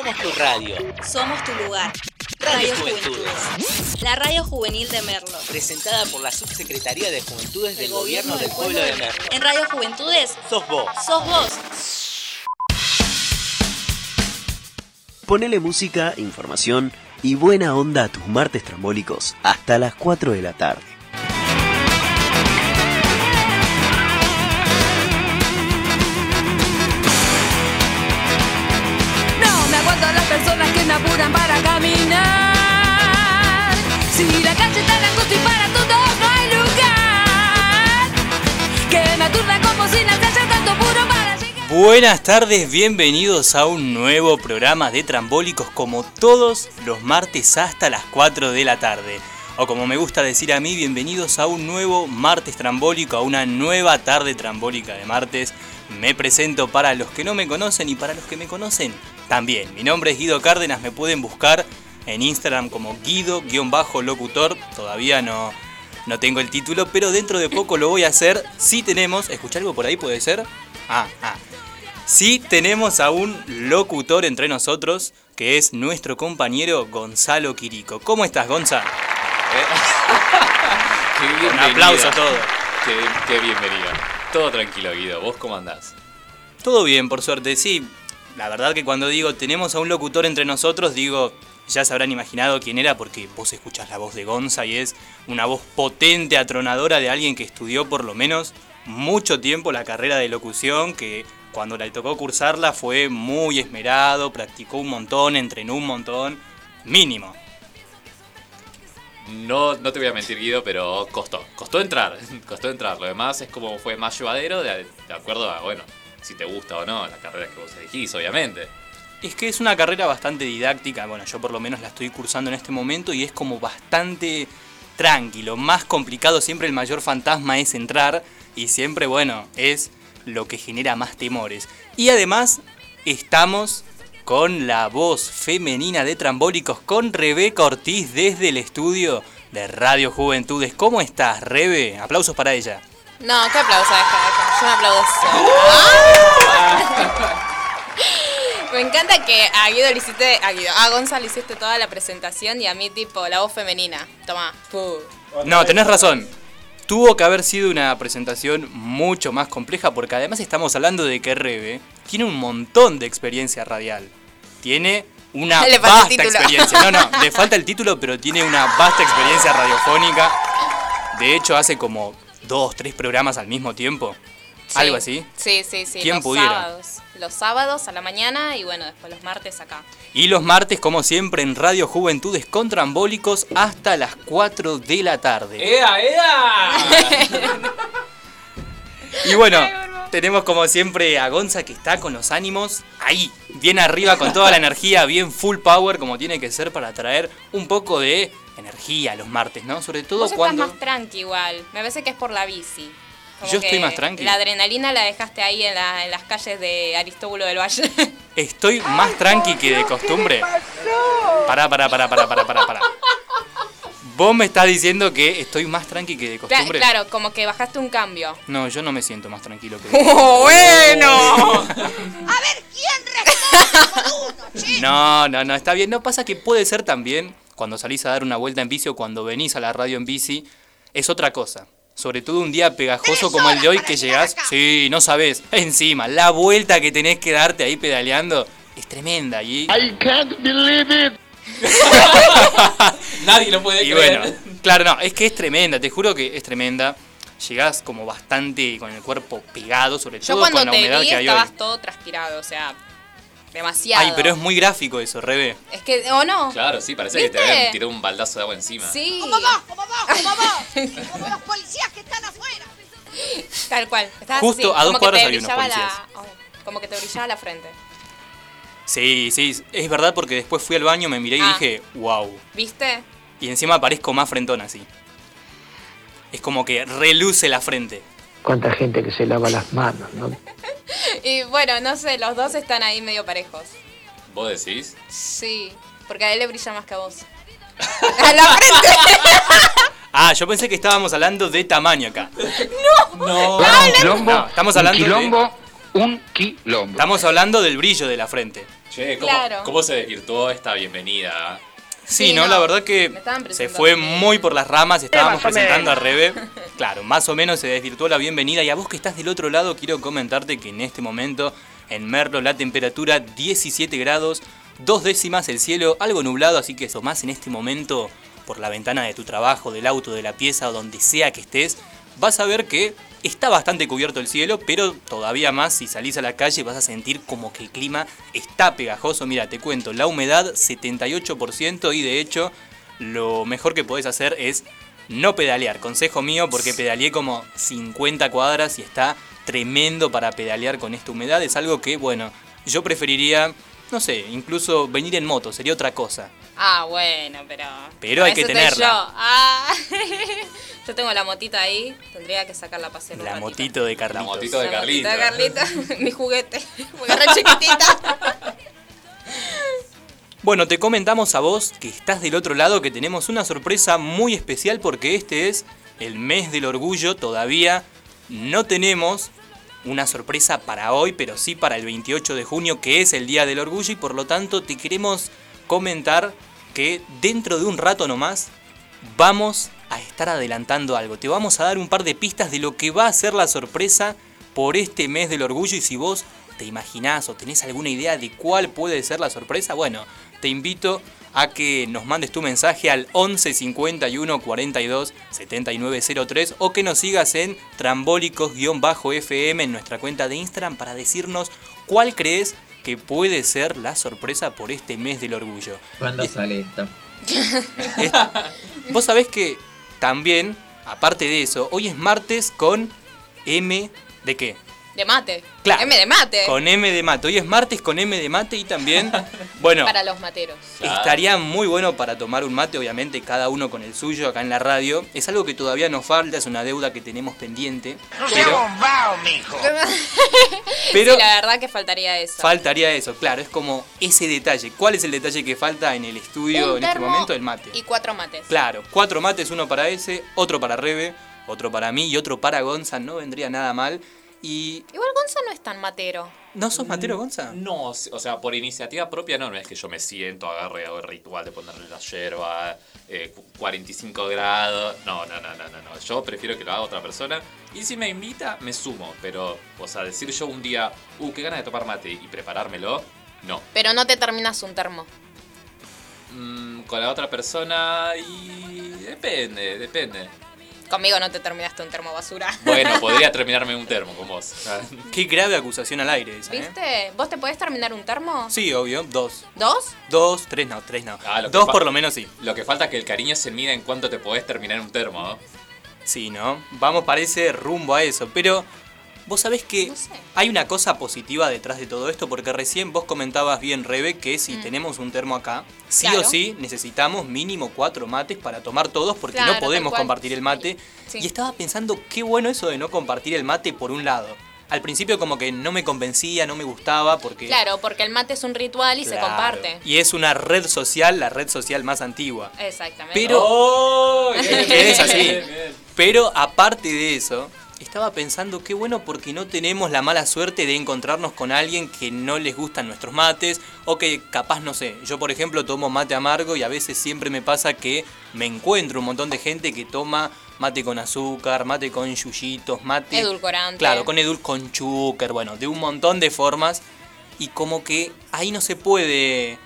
Somos tu radio. Somos tu lugar. Radio Radio Juventudes. La radio juvenil de Merlo. Presentada por la Subsecretaría de Juventudes del Gobierno del Pueblo de Merlo. En Radio Juventudes Sos vos. sos vos. Ponele música, información y buena onda a tus martes trambólicos hasta las 4 de la tarde. Buenas tardes, bienvenidos a un nuevo programa de Trambólicos como todos los martes hasta las 4 de la tarde. O como me gusta decir a mí, bienvenidos a un nuevo martes trambólico, a una nueva tarde trambólica de martes. Me presento para los que no me conocen y para los que me conocen también. Mi nombre es Guido Cárdenas, me pueden buscar en Instagram como Guido-locutor. Todavía no, no tengo el título, pero dentro de poco lo voy a hacer. Si tenemos, ¿escuché algo por ahí puede ser? Ah, ah. Sí tenemos a un locutor entre nosotros, que es nuestro compañero Gonzalo Quirico. ¿Cómo estás, Gonza? Qué Un aplauso a todos. Qué, qué bienvenida. Todo tranquilo, Guido. ¿Vos cómo andás? Todo bien, por suerte, sí. La verdad que cuando digo tenemos a un locutor entre nosotros, digo, ya se habrán imaginado quién era porque vos escuchás la voz de Gonza y es una voz potente, atronadora de alguien que estudió por lo menos mucho tiempo la carrera de locución, que cuando le tocó cursarla fue muy esmerado, practicó un montón, entrenó un montón, mínimo. No, no te voy a mentir, Guido, pero costó. Costó entrar. Costó entrar. Lo demás es como fue más llevadero de, de acuerdo a, bueno, si te gusta o no la carrera que vos elegís, obviamente. Es que es una carrera bastante didáctica, bueno, yo por lo menos la estoy cursando en este momento y es como bastante tranquilo. Más complicado siempre el mayor fantasma es entrar y siempre, bueno, es lo que genera más temores. Y además estamos con la voz femenina de Trambólicos, con Rebeca Ortiz desde el estudio de Radio Juventudes. ¿Cómo estás, Rebe? Aplausos para ella. No, qué aplauso, deja, deja. Yo me aplaudo sola. Me encanta que a Guido le hiciste, a Guido, a Gonzalo le hiciste toda la presentación y a mí tipo la voz femenina. Toma. Pu. No, tenés razón. Tuvo que haber sido una presentación mucho más compleja porque además estamos hablando de que Rebe tiene un montón de experiencia radial. Tiene una Le vasta experiencia. No, no, le falta el título, pero tiene una vasta experiencia radiofónica. De hecho, hace como dos, tres programas al mismo tiempo. Sí. Algo así. Sí, sí, sí. ¿Quién los pudiera? sábados. Los sábados a la mañana y bueno, después los martes acá. Y los martes, como siempre, en Radio Juventudes con Trambólicos hasta las 4 de la tarde. ¡Ea, ea! Y bueno, tenemos como siempre a Gonza que está con los ánimos ahí, bien arriba, con toda la energía, bien full power, como tiene que ser para traer un poco de energía los martes, ¿no? Sobre todo Vos cuando. estás más tranqui igual. Me parece que es por la bici. Como Yo estoy más tranqui. La adrenalina la dejaste ahí en, la- en las calles de Aristóbulo del Valle. Estoy más tranqui que de costumbre. Pará, pará, pará, pará, pará, pará, pará. Vos me estás diciendo que estoy más tranqui que de costumbre. claro, como que bajaste un cambio. No, yo no me siento más tranquilo que de ¡Oh, bueno! No, no, no, está bien. No pasa que puede ser también cuando salís a dar una vuelta en bici o cuando venís a la radio en bici, es otra cosa. Sobre todo un día pegajoso como el de hoy que llegás, sí, no sabés, encima, la vuelta que tenés que darte ahí pedaleando es tremenda. Y, Nadie lo puede y creer. bueno, claro, no, es que es tremenda, te juro que es tremenda. Llegás como bastante con el cuerpo pegado, sobre Yo todo cuando con la te humedad vi que hay hoy. estabas todo transpirado, o sea, demasiado. Ay, pero es muy gráfico eso, Rebe. Es que, ¿o no? Claro, sí, parece que te habían tirado un baldazo de agua encima. Sí. Como vos, como vos, como vos, como los policías que están afuera. Tal cual. Justo así, a dos te había unos la- policías. ay, Como que te brillaba la frente. Sí, sí, es verdad porque después fui al baño, me miré y Ah. dije, wow. ¿Viste? Y encima parezco más frentón así. Es como que reluce la frente. Cuánta gente que se lava las manos, ¿no? Y bueno, no sé, los dos están ahí medio parejos. ¿Vos decís? Sí, porque a él le brilla más que a vos. ¡A la frente! Ah, yo pensé que estábamos hablando de tamaño acá. No. un quilombo, No, estamos un hablando de- quilombo, un quilombo. Estamos hablando del brillo de la frente. Che, ¿cómo, Claro. cómo se desvirtuó esta bienvenida? Sí, Sí, no, no, la verdad que se fue muy por las ramas, estábamos presentando a Rebe. Claro, más o menos se desvirtuó la bienvenida. Y a vos que estás del otro lado, quiero comentarte que en este momento en Merlo la temperatura 17 grados, dos décimas el cielo, algo nublado, así que eso más en este momento por la ventana de tu trabajo, del auto, de la pieza o donde sea que estés, vas a ver que está bastante cubierto el cielo, pero todavía más si salís a la calle vas a sentir como que el clima está pegajoso. Mira, te cuento, la humedad 78% y de hecho lo mejor que podés hacer es no pedalear. Consejo mío porque pedaleé como 50 cuadras y está tremendo para pedalear con esta humedad. Es algo que, bueno, yo preferiría, no sé, incluso venir en moto, sería otra cosa. Ah, bueno, pero. Pero hay que tenerla. Yo. Ah. yo tengo la motita ahí, tendría que sacarla a pasear. La motito de Carlitos. La motito de La motita de Carlita. Carlita, mi juguete. Porque re chiquitita. Bueno, te comentamos a vos que estás del otro lado que tenemos una sorpresa muy especial porque este es el mes del orgullo. Todavía no tenemos una sorpresa para hoy, pero sí para el 28 de junio que es el Día del Orgullo y por lo tanto te queremos comentar que dentro de un rato nomás vamos a estar adelantando algo. Te vamos a dar un par de pistas de lo que va a ser la sorpresa por este mes del orgullo y si vos te imaginás o tenés alguna idea de cuál puede ser la sorpresa, bueno, te invito a que nos mandes tu mensaje al 11 51 42 79 03 o que nos sigas en trambólicos-fm en nuestra cuenta de Instagram para decirnos cuál crees que puede ser la sorpresa por este mes del orgullo. ¿Cuándo sale esto? Es- Vos sabés que también, aparte de eso, hoy es martes con M de qué? De mate. Claro. M de mate. Con M de mate. Hoy es martes con M de mate y también, bueno, Para los materos. estaría muy bueno para tomar un mate, obviamente cada uno con el suyo acá en la radio. Es algo que todavía nos falta, es una deuda que tenemos pendiente. Pero, pero sí, la verdad que faltaría eso. faltaría eso, claro, es como ese detalle. ¿Cuál es el detalle que falta en el estudio Un en este momento? El mate. Y cuatro mates. Claro, cuatro mates, uno para ese, otro para Rebe, otro para mí y otro para Gonza, no vendría nada mal. Y. Igual Gonza no es tan matero. ¿No sos matero, Gonza? No, o sea, por iniciativa propia no, no es que yo me siento, agarre, hago el ritual de ponerle la yerba, eh, cu- 45 grados. No, no, no, no, no, no. Yo prefiero que lo haga otra persona. Y si me invita, me sumo. Pero, o sea, decir yo un día, uh, qué ganas de tomar mate y preparármelo, no. Pero no te terminas un termo. Mm, con la otra persona y depende, depende. Conmigo no te terminaste un termo basura. Bueno, podría terminarme un termo con vos. Qué grave acusación al aire esa, ¿eh? ¿Viste? ¿Vos te podés terminar un termo? Sí, obvio, dos. ¿Dos? Dos, tres no, tres no. Ah, lo que dos fa- por lo menos sí. Lo que falta es que el cariño se mida en cuánto te podés terminar un termo, ¿no? Sí, ¿no? Vamos, parece rumbo a eso. Pero vos sabés que No sé. hay una cosa positiva detrás de todo esto, porque recién vos comentabas bien, Rebe, que si Mm. tenemos un termo acá, sí Claro. o sí necesitamos mínimo cuatro mates para tomar todos, porque Claro, no podemos compartir el mate. Sí. Y estaba pensando qué bueno eso de no compartir el mate por un lado. Al principio como que no me convencía, no me gustaba, porque... Claro, porque el mate es un ritual y se comparte. Y es una red social, la red social más antigua. Exactamente. Pero- ¡Oh! Es así. Pero aparte de eso, estaba pensando qué bueno porque no tenemos la mala suerte de encontrarnos con alguien que no les gustan nuestros mates o que capaz, no sé, yo por ejemplo tomo mate amargo y a veces siempre me pasa que me encuentro un montón de gente que toma mate con azúcar, mate con yuyitos, mate... Edulcorante. Claro, con edul, con chúcar, bueno, de un montón de formas y como que ahí no se puede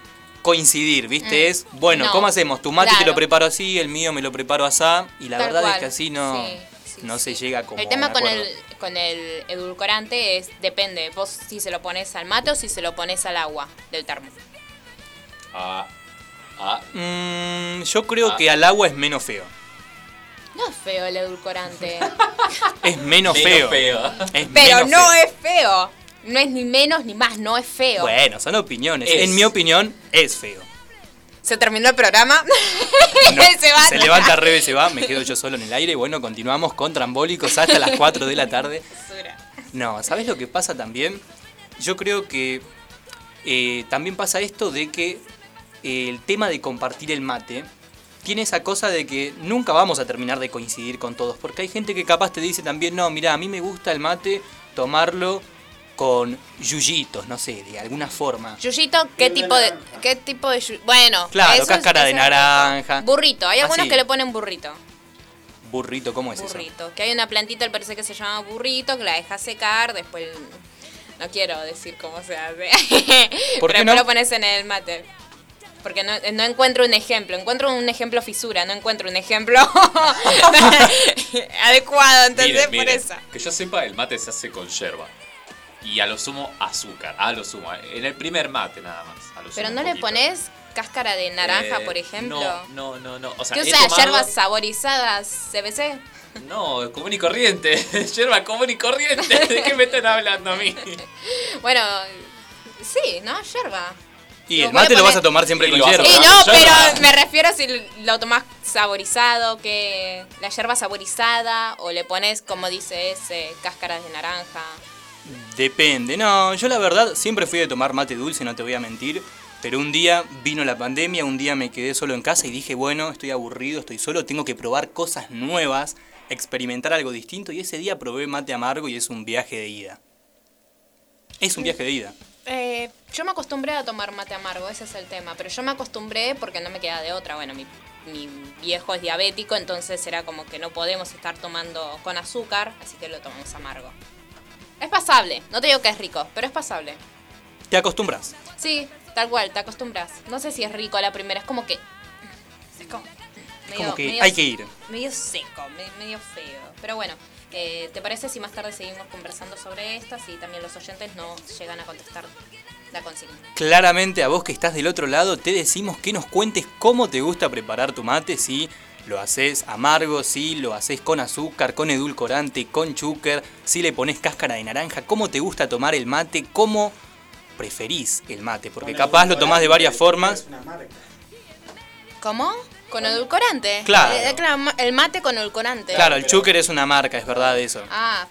coincidir, ¿viste? Mm. Es, bueno, No. ¿cómo hacemos? Tu mate te lo preparo así, el mío me lo preparo así y la Tal verdad es que así no, Sí, sí, no se llega como El tema con el, con el edulcorante es, depende, vos si se lo pones al mate o si se lo pones al agua del termo. Ah, ah, Mm, yo creo Ah. que al agua es menos feo. No es feo el edulcorante, Es menos, menos feo. feo. Es pero menos no feo. es feo. No es ni menos ni más, no es feo. Bueno, son opiniones. Es. En mi opinión, es feo. Se terminó el programa. No, se va. se levanta, Rebe, se va, me quedo yo solo en el aire bueno, continuamos con trambólicos hasta las 4 de la tarde. No, ¿sabes lo que pasa también? Yo creo que eh, también pasa esto de que eh, el tema de compartir el mate tiene esa cosa de que nunca vamos a terminar de coincidir con todos, porque hay gente que capaz te dice también, no, mira, a mí me gusta el mate tomarlo con yuyitos, no sé, de alguna forma. Yuyito, ¿qué tipo de qué tipo de yu- Bueno, Claro, eso es- cáscara de eso naranja. Burrito, hay algunos Así. que le ponen burrito. Burrito, ¿cómo es eso? burrito. Que hay una plantita, parece que se llama burrito, que la deja secar, después no quiero decir cómo se hace. ¿Por Pero qué no? lo pones en el mate. Porque no, no encuentro un ejemplo, encuentro un ejemplo fisura, no encuentro un ejemplo adecuado, ¿entendés? Miren, Por eso. Que yo sepa, el mate se hace con yerba. Y a lo sumo azúcar. A lo sumo. En el primer mate nada más. a lo Pero sumo no le pones cáscara de naranja, Eh, por ejemplo. No, no, no, no. O sea, ¿Qué he usa? tomado- ¿Yerbas saborizadas CBC? No, común y corriente. Yerba común y corriente. ¿De qué me están hablando a mí? Bueno, sí, ¿no? Yerba. Y el a mate lo vas a tomar siempre Y con a hierba. Y tomar. no, Yerba. pero me refiero si lo tomás saborizado, que la yerba saborizada, o le pones, como dice ese, cáscaras de naranja. Depende, no, yo la verdad siempre fui de tomar mate dulce, no te voy a mentir. Pero un día vino la pandemia, un día me quedé solo en casa y dije, bueno, estoy aburrido, estoy solo, tengo que probar cosas nuevas, experimentar algo distinto. Y ese día probé mate amargo y es un viaje de ida. Es un viaje de ida. Eh, yo me acostumbré a tomar mate amargo, ese es el tema. Pero yo me acostumbré porque no me queda de otra. Bueno, mi, mi viejo es diabético, entonces era como que no podemos estar tomando con azúcar, así que lo tomamos amargo. Es pasable, no te digo que es rico, pero es pasable. Te acostumbras. Sí, tal cual, te acostumbras. No sé si es rico a la primera, es como que. Es como. Como que hay que ir. Medio seco, me- medio feo. Pero bueno, eh, ¿te parece si más tarde seguimos conversando sobre estas y también los oyentes no llegan a contestar la consigna? Claramente a vos que estás del otro lado te decimos que nos cuentes cómo te gusta preparar tu mate, si lo haces amargo, si lo haces con azúcar, con edulcorante, con chúcar, si le pones cáscara de naranja, cómo te gusta tomar el mate, cómo preferís el mate, porque capaz lo tomás de varias formas. ¿Cómo? Con edulcorante. Claro. Eh, claro, el mate con edulcorante. Claro, el chúcar es una marca, es verdad eso. Ah,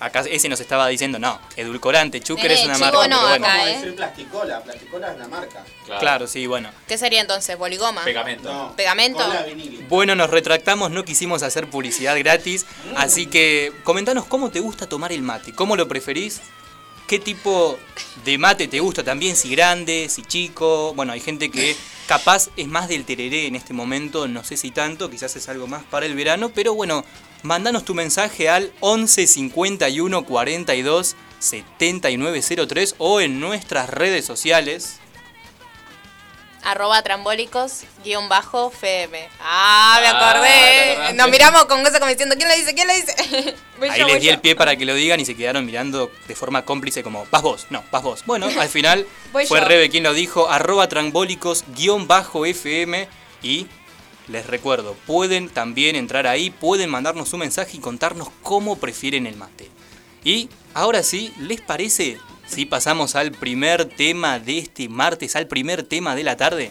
Acá ese nos estaba diciendo, no, edulcorante, Nene, es una chivo marca. no, pero bueno. acá, ¿eh? decir plasticola, plasticola es la marca. Claro, sí, bueno. ¿qué sería entonces? ¿Boligoma? Pegamento. No. ¿Pegamento? Bueno, nos retractamos, no quisimos hacer publicidad gratis, así que comentanos cómo te gusta tomar el mate, cómo lo preferís, qué tipo de mate te gusta también, si grande, si chico. Bueno, hay gente que capaz es más del tereré en este momento, no sé si tanto, quizás es algo más para el verano, pero bueno, mandanos tu mensaje al 11 51 42 7903 o en nuestras redes sociales. arroba trambólicos guion bajo FM. Ah, me Ah, ¿te acordé. acordaste? Nos miramos con cosa como diciendo, ¿quién lo dice? ¿Quién lo dice? Ahí yo, les di yo. el pie para que lo digan y se quedaron mirando de forma cómplice como, vas vos, no, vas vos. Bueno, al final fue yo. Rebe quien lo dijo, arroba trambólicos guion bajo FM y les recuerdo, pueden también entrar ahí, pueden mandarnos un mensaje y contarnos cómo prefieren el mate. Y ahora sí, ¿les parece si pasamos al primer tema de este martes, al primer tema de la tarde?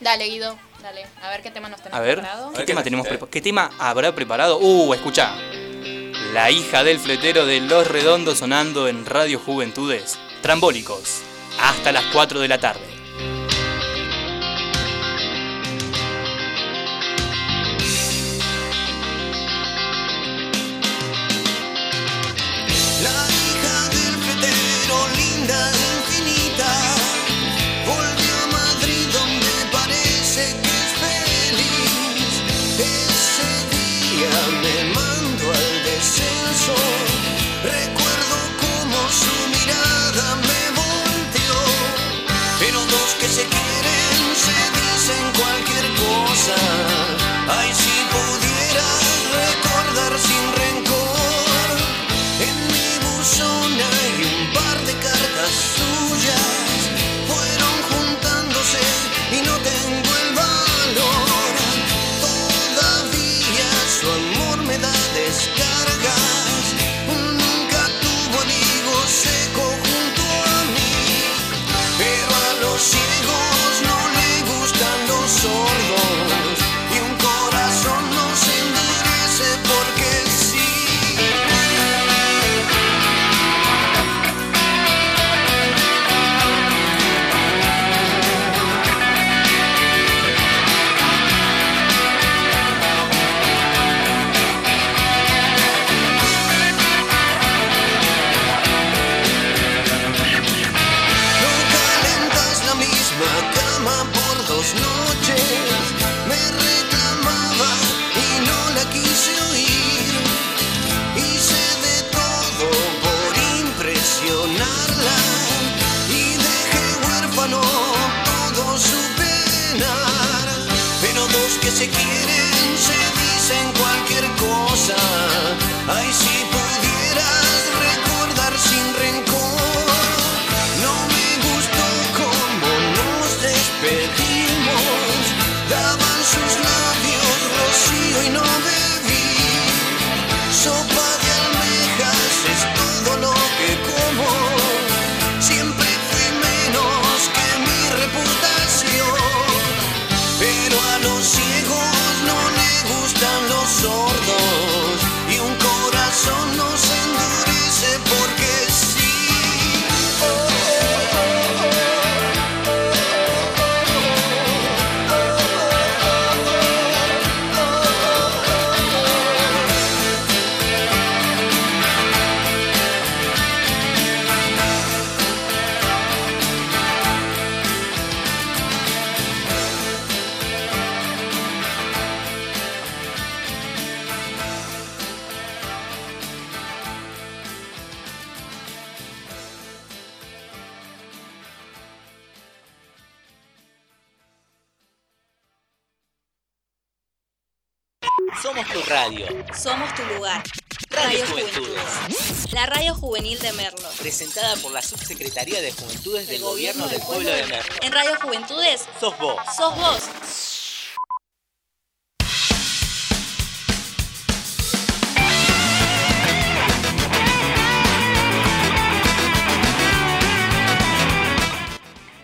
Dale, Guido, dale. A ver qué tema nos tenemos A ver, preparado. ¿qué ver tema qué tenemos? ¿Qué tema habrá preparado? Uh, escucha. La hija del fletero de Los Redondos sonando en Radio Juventudes. Trambólicos. Hasta las 4 de la tarde. Fletero, Sos vos.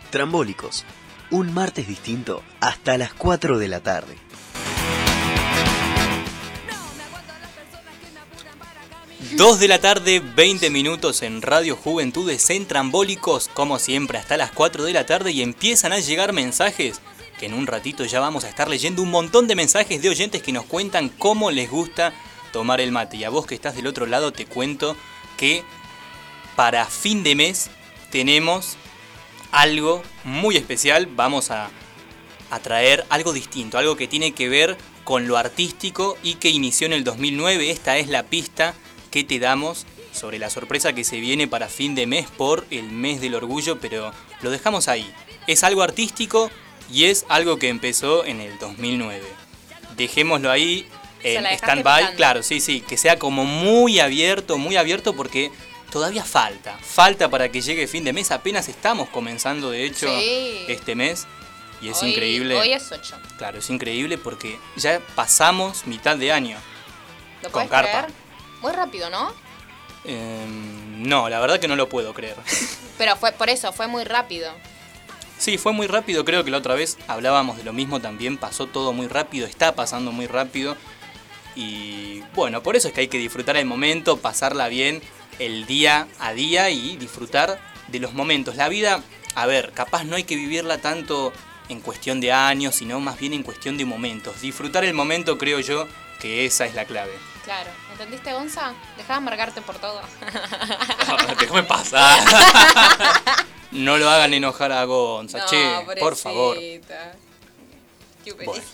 Trambólicos. Un martes distinto hasta las 4 de la tarde. Dos de la tarde, 20 minutos en Radio Juventudes en Trambólicos, como siempre, hasta las 4 de la tarde y empiezan a llegar mensajes que en un ratito ya vamos a estar leyendo un montón de mensajes de oyentes que nos cuentan cómo les gusta tomar el mate. Y a vos que estás del otro lado te cuento que para fin de mes tenemos algo muy especial. Vamos a, a traer algo distinto, algo que tiene que ver con lo artístico y que inició en el 2009. Esta es la pista que te damos sobre la sorpresa que se viene para fin de mes por el mes del orgullo, pero lo dejamos ahí. Es algo artístico y es algo que empezó en el 2009. Dejémoslo ahí en stand-by, claro, sí, sí, que sea como muy abierto, muy abierto porque todavía falta, falta para que llegue fin de mes, apenas estamos comenzando de hecho Sí. este mes y es Hoy- increíble. Hoy es 8. Claro, es increíble porque ya pasamos mitad de año. ¿Lo Con carpa. creer? Muy rápido, ¿no? Em, no, la verdad que no lo puedo creer. Pero fue por eso, fue muy rápido. Sí, fue muy rápido, creo que la otra vez hablábamos de lo mismo también, pasó todo muy rápido, está pasando muy rápido. Y bueno, por eso es que hay que disfrutar el momento, pasarla bien el día a día y disfrutar de los momentos. La vida, a ver, capaz no hay que vivirla tanto en cuestión de años, sino más bien en cuestión de momentos. Disfrutar el momento creo yo que esa es la clave. Claro. ¿Entendiste, Gonza? Deja de amargarte por todo. Déjame pasar. No lo hagan enojar a Gonza, No, che, por favor. Qué Bueno.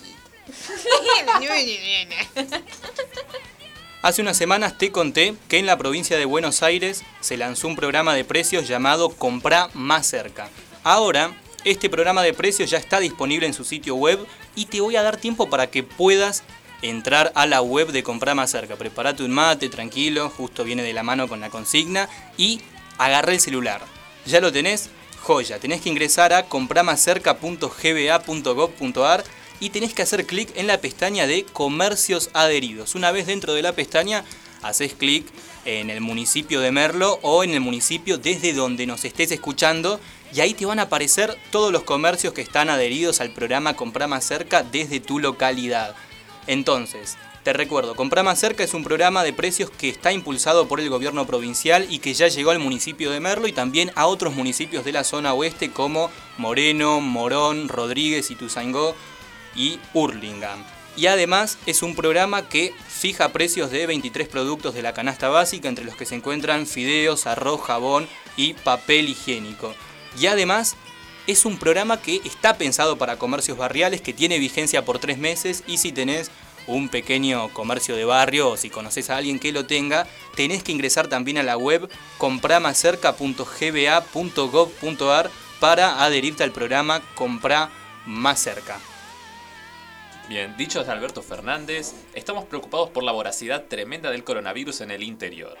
Hace unas semanas te conté que en la provincia de Buenos Aires se lanzó un programa de precios llamado Comprá más cerca. Ahora, este programa de precios ya está disponible en su sitio web y te voy a dar tiempo para que puedas entrar a la web de Comprá más cerca. Prepárate un mate, tranquilo, justo viene de la mano con la consigna y agarra el celular. ¿Ya lo tenés? Joya, tenés que ingresar a compramacerca.gba.gov.ar y tenés que hacer clic en la pestaña de comercios adheridos. Una vez dentro de la pestaña, haces clic en el municipio de Merlo o en el municipio desde donde nos estés escuchando y ahí te van a aparecer todos los comercios que están adheridos al programa Comprá más cerca desde tu localidad. Entonces, te recuerdo, Comprá más cerca es un programa de precios que está impulsado por el gobierno provincial y que ya llegó al municipio de Merlo y también a otros municipios de la zona oeste como Moreno, Morón, Rodríguez, Ituzaingó y Hurlingham. Y además es un programa que fija precios de 23 productos de la canasta básica, entre los que se encuentran fideos, arroz, jabón y papel higiénico. Y además es un programa que está pensado para comercios barriales, que tiene vigencia por tres meses y si tenés un pequeño comercio de barrio o si conoces a alguien que lo tenga, tenés que ingresar también a la web compramacerca.gba.gov.ar para adherirte al programa Comprá Más Cerca. Bien, dicho desde Alberto Fernández, estamos preocupados por la voracidad tremenda del coronavirus en el interior.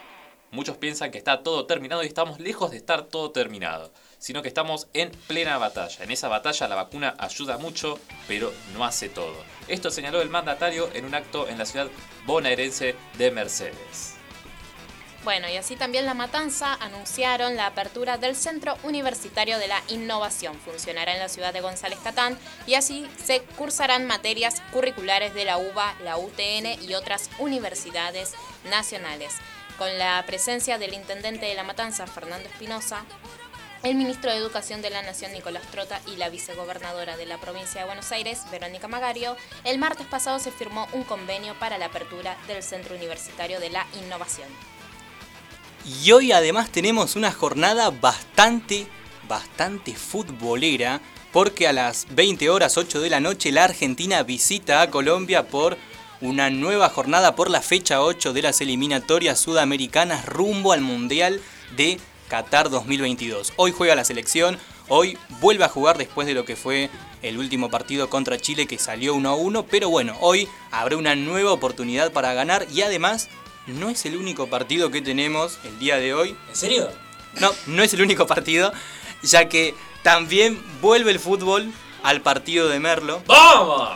Muchos piensan que está todo terminado y estamos lejos de estar todo terminado, sino que estamos en plena batalla. En esa batalla la vacuna ayuda mucho, pero no hace todo. Esto señaló el mandatario en un acto en la ciudad bonaerense de Mercedes. Bueno, y así también La Matanza anunciaron la apertura del Centro Universitario de la Innovación. Funcionará en la ciudad de González Catán y así se cursarán materias curriculares de la UBA, la UTN y otras universidades nacionales. Con la presencia del intendente de La Matanza, Fernando Espinosa, el ministro de Educación de la Nación, Nicolás Trota, y la vicegobernadora de la provincia de Buenos Aires, Verónica Magario, el martes pasado se firmó un convenio para la apertura del Centro Universitario de la Innovación. Y hoy además tenemos una jornada bastante, bastante futbolera, porque a las 20 horas 8 de la noche la Argentina visita a Colombia por una nueva jornada por la fecha 8 de las eliminatorias sudamericanas rumbo al Mundial de Qatar 2022. Hoy juega la selección, hoy vuelve a jugar después de lo que fue el último partido contra Chile que salió 1 a 1, pero bueno, hoy habrá una nueva oportunidad para ganar y además no es el único partido que tenemos el día de hoy. ¿En serio? No, no es el único partido, ya que también vuelve el fútbol al partido de Merlo. ¡Vamos!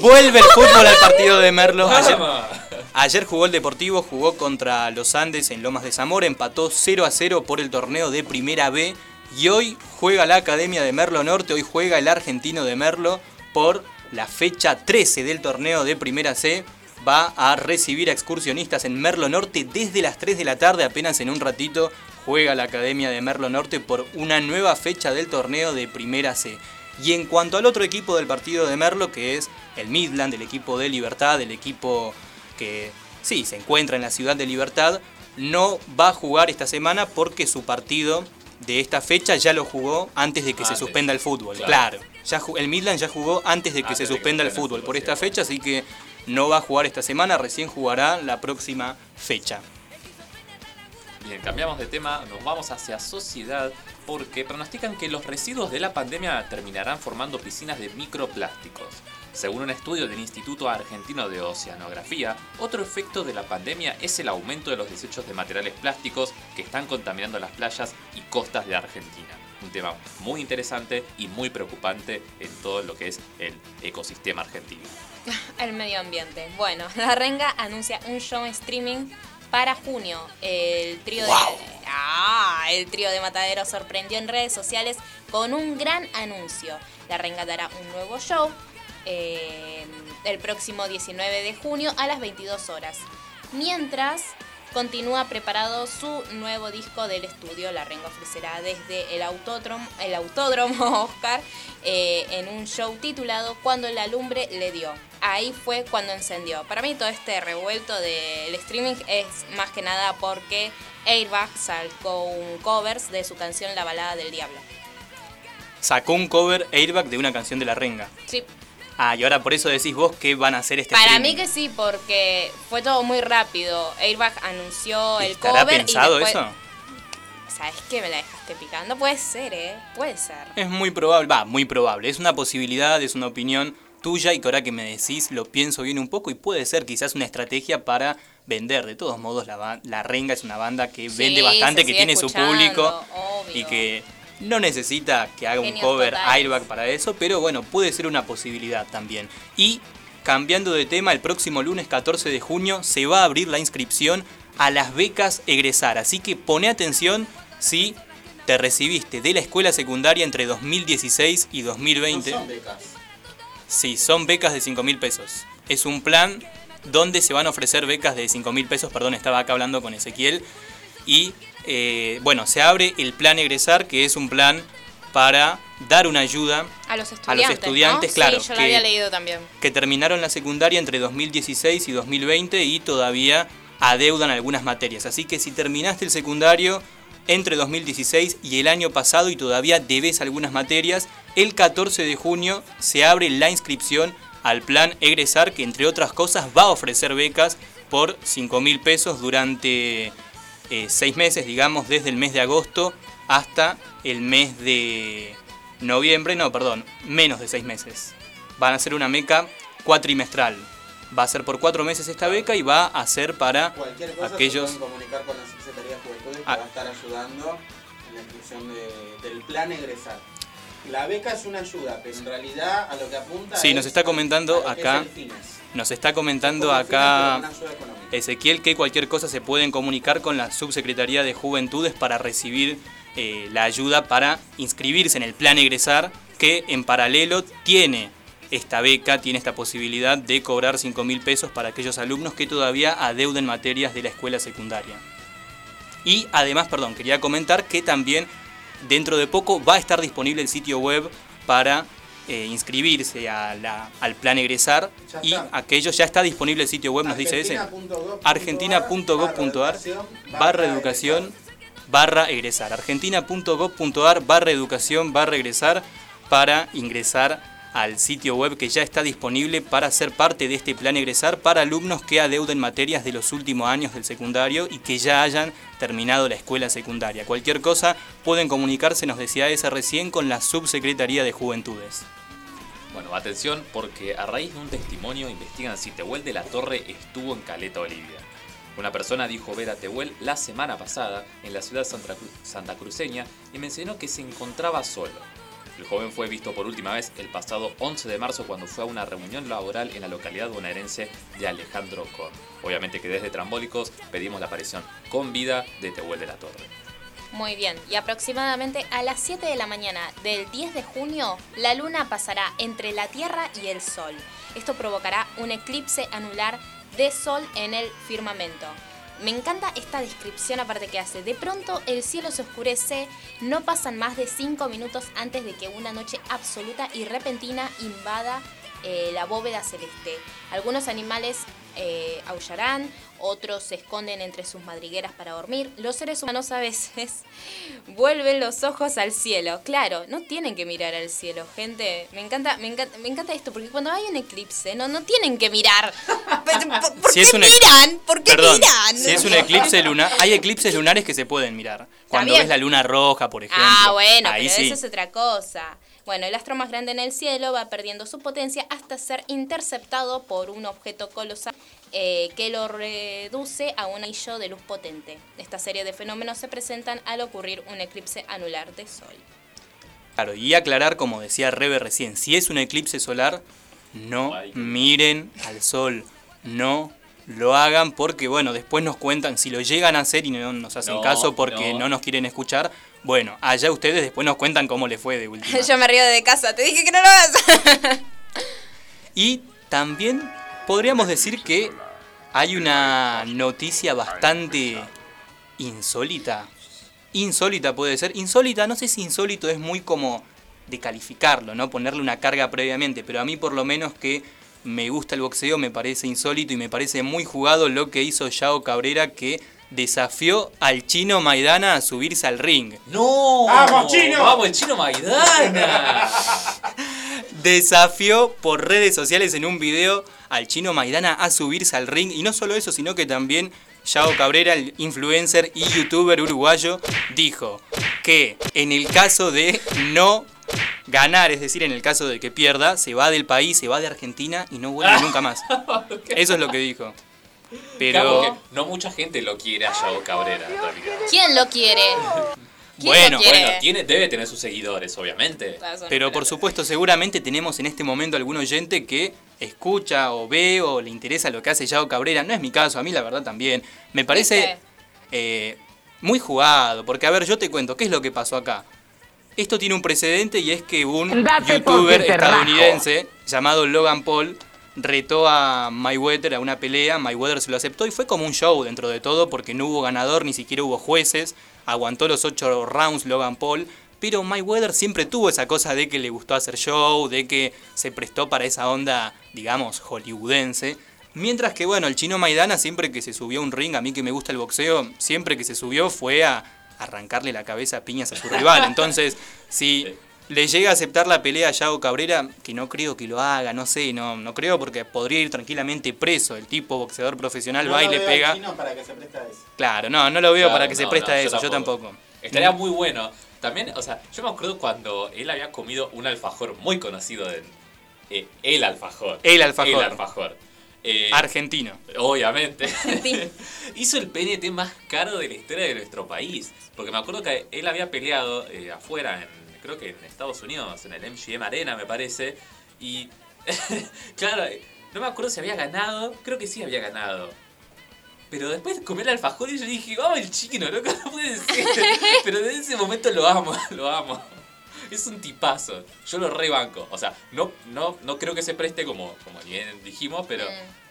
Vuelve el fútbol al partido de Merlo. Ayer, ¡Vamos! ayer jugó el Deportivo, jugó contra los Andes en Lomas de Zamora, empató 0 a 0 por el torneo de Primera B y hoy juega la Academia de Merlo Norte, hoy juega el argentino de Merlo por la fecha 13 del torneo de Primera C. Va a recibir a excursionistas en Merlo Norte desde las 3 de la tarde, apenas en un ratito juega la Academia de Merlo Norte por una nueva fecha del torneo de Primera C. Y en cuanto al otro equipo del partido de Merlo, que es el Midland, el equipo de Libertad, el equipo que sí se encuentra en la ciudad de Libertad, no va a jugar esta semana porque su partido de esta fecha ya lo jugó antes de que se suspenda el fútbol. claro. Claro, ya el Midland ya jugó antes de que Antes se que suspenda el fútbol por esta fecha, así que no va a jugar esta semana, recién jugará la próxima fecha. Bien, cambiamos de tema, nos vamos hacia sociedad porque pronostican que los residuos de la pandemia terminarán formando piscinas de microplásticos. Según un estudio del Instituto Argentino de Oceanografía, otro efecto de la pandemia es el aumento de los desechos de materiales plásticos que están contaminando las playas y costas de Argentina. Un tema muy interesante y muy preocupante en todo lo que es el ecosistema argentino. El medio ambiente. Bueno, la Renga anuncia un show en streaming para junio. El trío de Ah, el trío de Matadero sorprendió en redes sociales con un gran anuncio. La Renga dará un nuevo show eh, el próximo 19 de junio a las 22 horas. Mientras continúa preparado su nuevo disco del estudio, La Renga ofrecerá desde el autódromo, el autódromo Oscar eh, en un show titulado Cuando la lumbre le dio. Ahí fue cuando encendió. Para mí todo este revuelto del streaming es más que nada porque Airbag sacó un covers de su canción La balada del diablo. Sacó un cover Airbag de una canción de la renga. Sí, Ah, y ahora por eso decís vos que van a hacer este Para streaming. mí que sí, porque fue todo muy rápido. Airbag anunció el ¿Estará cover pensado y después... eso? ¿Sabes qué? Me la dejaste picando. Puede ser, ¿eh? Puede ser. Es muy probable, va, muy probable. Es una posibilidad, es una opinión tuya y que ahora que me decís lo pienso bien un poco y puede ser quizás una estrategia para vender. De todos modos, la, la Renga es una banda que Sí, vende bastante, que tiene su público obvio. y que no necesita que haga un cover totales. Airbag para eso, pero bueno, puede ser una posibilidad también. Y cambiando de tema, el próximo lunes 14 de junio se va a abrir la inscripción a las becas egresar, así que pone atención si te recibiste de la escuela secundaria entre 2016 y 2020. No son becas. Sí, son becas de 5 mil pesos. Es un plan donde se van a ofrecer becas de 5 mil pesos, perdón, estaba acá hablando con Ezequiel. Y eh, bueno, se abre el plan egresar, que es un plan para dar una ayuda A los estudiantes. a los estudiantes, ¿no? claro, Sí, yo lo que- había leído también. que terminaron la secundaria entre 2016 y 2020 y todavía adeudan algunas materias. Así que si terminaste el secundario, entre 2016 y el año pasado y todavía debes algunas materias, el 14 de junio se abre la inscripción al plan Egresar que entre otras cosas va a ofrecer becas por 5 mil pesos durante eh, seis meses, digamos, desde el mes de agosto hasta el mes de noviembre, no, perdón, menos de seis meses. Van a ser una beca cuatrimestral. Va a ser por cuatro meses esta beca y va a ser para Cualquier cosa aquellos... se pueden comunicar con la Secretaría de Juventudes que Ah. va a estar ayudando en la inscripción de- del plan egresar. La beca es una ayuda, pero en realidad a lo que apunta Sí, es nos está comentando acá, nos está comentando acá una ayuda económica. Ezequiel que cualquier cosa se pueden comunicar con la Subsecretaría de Juventudes para recibir eh, la ayuda para inscribirse en el plan egresar que en paralelo tiene esta beca, tiene esta posibilidad de cobrar 5 mil pesos para aquellos alumnos que todavía adeuden materias de la escuela secundaria. Y además, perdón, quería comentar que también dentro de poco va a estar disponible el sitio web para eh, inscribirse a la- al plan egresar y está. aquello ya está disponible el sitio web, nos dice ese Argentina.gov.ar, barra educación barra egresar argentina.gov.ar barra educación barra egresar para ingresar al sitio web que ya está disponible para ser parte de este plan egresar para alumnos que adeuden materias de los últimos años del secundario y que ya hayan terminado la escuela secundaria. Cualquier cosa pueden comunicarse, nos decía esa recién, con la Subsecretaría de Juventudes. Bueno, atención porque a raíz de un testimonio investigan si Tehuel de la Torre estuvo en Caleta Olivia. Una persona dijo ver a Tehuel la semana pasada en la ciudad santa Cru- santacruceña y mencionó que se encontraba solo. El joven fue visto por última vez el pasado 11 de marzo cuando fue a una reunión laboral en la localidad bonaerense de Alejandro Cor. Obviamente que desde Trambólicos pedimos la aparición con vida de Tehuel de la Torre. Muy bien, y aproximadamente a las 7 de la mañana del 10 de junio, la luna pasará entre la Tierra y el Sol. Esto provocará un eclipse anular de Sol en el firmamento. Me encanta esta descripción aparte que hace. De pronto el cielo se oscurece, no pasan más de 5 minutos antes de que una noche absoluta y repentina invada eh, la bóveda celeste. Algunos animales eh, aullarán, otros se esconden entre sus madrigueras para dormir. Los seres humanos a veces vuelven los ojos al cielo. Claro, no tienen que mirar al cielo, gente. Me encanta, me encanta, me encanta esto, porque cuando hay un eclipse, no, no tienen que mirar. ¿Por, por Si qué miran? ¿Por qué Perdón, miran? si es un eclipse lunar, hay eclipses lunares que se pueden mirar. Cuando bien. ves la luna roja, por ejemplo. Ah, bueno, ahí pero sí. eso es otra cosa. Bueno, el astro más grande en el cielo va perdiendo su potencia hasta ser interceptado por un objeto colosal eh, que lo reduce a un anillo de luz potente. Esta serie de fenómenos se presentan al ocurrir un eclipse anular de sol. Claro, y aclarar, como decía Rebe recién, si es un eclipse solar, no miren al sol, no lo hagan porque, bueno, después nos cuentan, si lo llegan a hacer y no nos hacen No, caso porque no. no. nos quieren escuchar, bueno, allá ustedes después nos cuentan cómo les fue de última. Yo me río de casa, te dije que no lo hagas. Y también podríamos decir que hay una noticia bastante insólita. Insólita puede ser. Insólita, no sé si insólito es muy como de calificarlo, ¿no? Ponerle una carga previamente, pero a mí por lo menos que me gusta el boxeo me parece insólito y me parece muy jugado lo que hizo Yao Cabrera que desafió al chino Maidana a subirse al ring. ¡No! ¡Vamos, chino! ¡Vamos, el chino Maidana! desafió por redes sociales en un video al chino Maidana a subirse al ring. Y no solo eso, sino que también Yao Cabrera, el influencer y youtuber uruguayo, dijo que en el caso de no ganar, es decir, en el caso de que pierda, se va del país, se va de Argentina y no vuelve nunca más. Eso es lo que dijo. Pero no mucha gente lo quiere a Yao Cabrera, en realidad. ¿Quién lo quiere? ¿Quién Bueno, lo quiere? Bueno, tiene, debe tener sus seguidores, obviamente. Pero por supuesto, seguramente tenemos en este momento algún oyente que escucha o ve o le interesa lo que hace Yao Cabrera. No es mi caso, a mí la verdad también. Me parece eh, muy jugado, porque a ver, yo te cuento, ¿qué es lo que pasó acá? Esto tiene un precedente y es que un youtuber estadounidense llamado Logan Paul retó a Mayweather a una pelea, Mayweather se lo aceptó y fue como un show dentro de todo porque no hubo ganador, ni siquiera hubo jueces, aguantó los ocho rounds Logan Paul, pero Mayweather siempre tuvo esa cosa de que le gustó hacer show, de que se prestó para esa onda, digamos, hollywoodense. Mientras que, bueno, el chino Maidana siempre que se subió a un ring, a mí que me gusta el boxeo, siempre que se subió fue a arrancarle la cabeza a piñas a su rival. Entonces, si le llega a aceptar la pelea a Yago Cabrera, que no creo que lo haga, no sé, no, no creo porque podría ir tranquilamente preso. El tipo boxeador profesional No va y lo le pega. para que se preste a eso. Claro, no, no lo veo Claro, para que se no, preste no, a yo eso, yo tampoco. Estaría muy bueno. También, o sea, yo me acuerdo cuando él había comido un alfajor muy conocido de eh, el alfajor. El alfajor. El alfajor. Eh, Argentino. Obviamente. Hizo el PNT más caro de la historia de nuestro país. Porque me acuerdo que él había peleado eh, afuera, en, creo que en Estados Unidos, en el MGM Arena, me parece. Y, claro, eh, no me acuerdo si había ganado. Creo que sí había ganado. Pero después comí el alfajor y yo dije, vamos el chino, loco, no puede ser. Pero desde ese momento lo amo, lo amo. Es un tipazo. Yo lo rebanco. O sea, no, no, no creo que se preste como, como bien dijimos, pero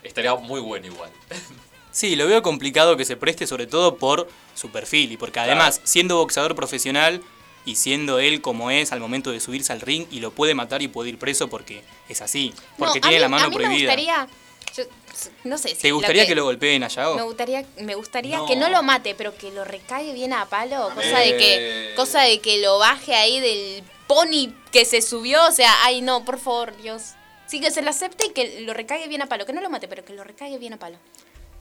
estaría muy bueno igual. Sí, lo veo complicado que se preste, sobre todo por su perfil y porque además, siendo boxeador profesional y siendo él como es al momento de subirse al ring y lo puede matar y puede ir preso porque es así, porque No, tiene a mí- la mano a mí prohibida. Me gustaría, no sé si ¿Te gustaría que... lo golpeen a Yago? Me gustaría, me gustaría No. que no lo mate, pero que lo recague bien a palo, cosa de que, cosa de que lo baje ahí del pony que se subió, o sea, ay no, por favor, Dios. Sí que se lo acepte y que lo recague bien a palo, que no lo mate, pero que lo recague bien a palo.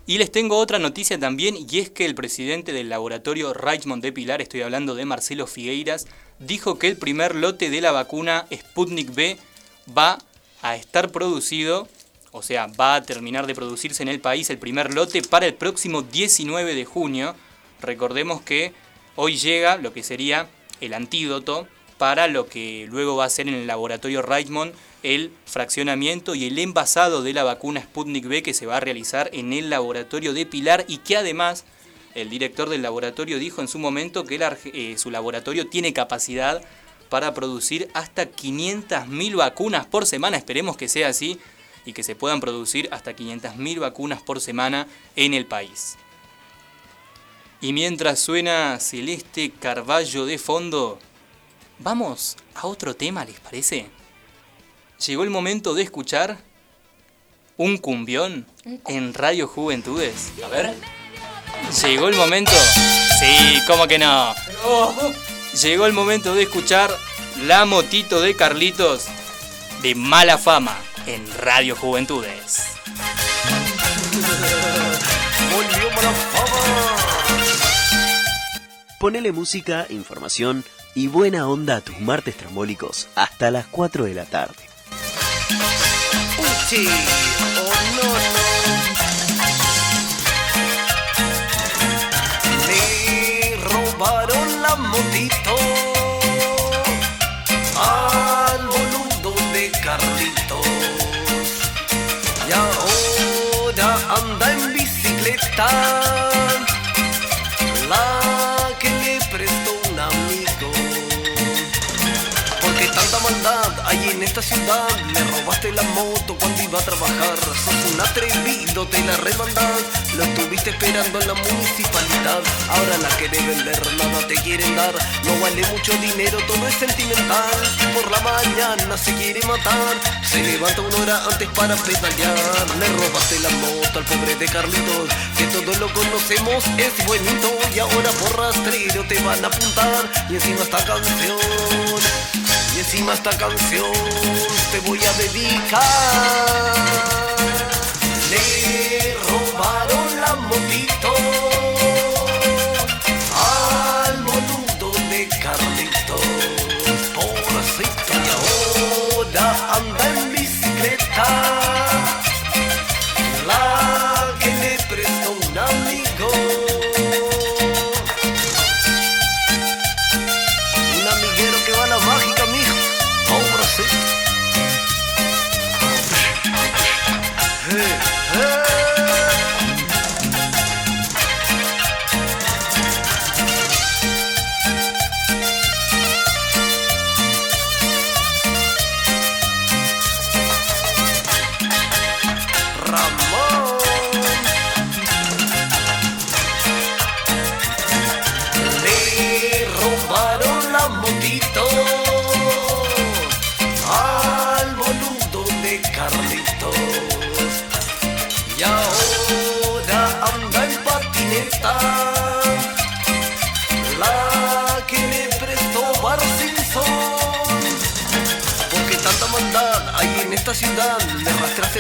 Y les tengo otra noticia también, y es que el presidente del laboratorio Reichmond de Pilar, estoy hablando de Marcelo Figueiras, dijo que el primer lote de la vacuna Sputnik B va a estar producido, o sea, va a terminar de producirse en el país el primer lote para el próximo 19 de junio. Recordemos que hoy llega lo que sería el antídoto para lo que luego va a ser en el laboratorio Reichmond el fraccionamiento y el envasado de la vacuna Sputnik B que se va a realizar en el laboratorio de Pilar y que además el director del laboratorio dijo en su momento que eh, su laboratorio tiene capacidad para producir hasta 500.000 vacunas por semana. Esperemos que sea así y que se puedan producir hasta 500.000 vacunas por semana en el país. Y mientras suena Celeste Carballo de fondo, vamos a otro tema, ¿les parece? Llegó el momento de escuchar un cumbión en Radio Juventudes. A ver. Llegó el momento. Sí, ¿cómo que no? Llegó el momento de escuchar La Motito de Carlitos de Mala Fama en Radio Juventudes. Volvió mala fama. Ponele música, información y buena onda a tus martes trambólicos hasta las 4 de la tarde. Uchi, oh no, no. Me robaron la motito bicicleta esta ciudad. Le robaste la moto cuando iba a trabajar. Sos un atrevido, te la remandás. Lo estuviste esperando en la municipalidad. Ahora la querés vender, nada te quieren dar. No vale mucho dinero, todo es sentimental. Y por la mañana se quiere matar. Se levanta una hora antes para pedalear. Le robaste la moto al pobre de Carlitos. Que todos lo conocemos, es buenito. Y ahora por rastrero te van a apuntar. Y encima esta canción. Y encima esta canción te voy a dedicar. Le robaron la motito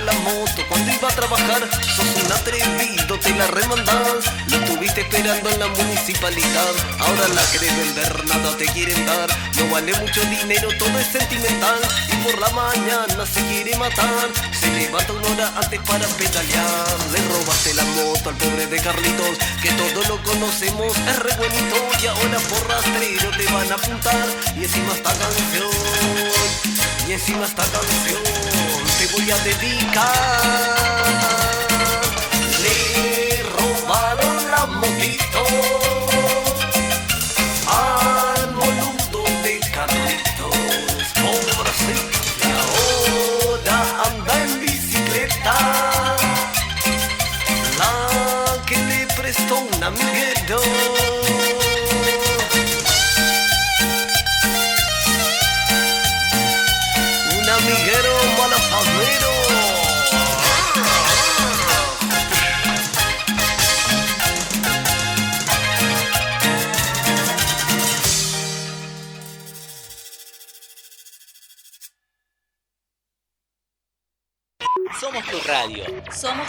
la moto cuando iba a trabajar. Sos un atrevido, te la remandás. Lo tuviste esperando en la municipalidad. Ahora la querés vender, nada te quieren dar. No vale mucho dinero, todo es sentimental. Y por la mañana se quiere matar. Se levanta una hora antes para pedalear. Le robaste la moto al pobre de Carlitos, que todos lo conocemos, es re buenito. Y ahora por rastrero te van a apuntar. Y encima esta canción, y encima esta canción voy a dedicar.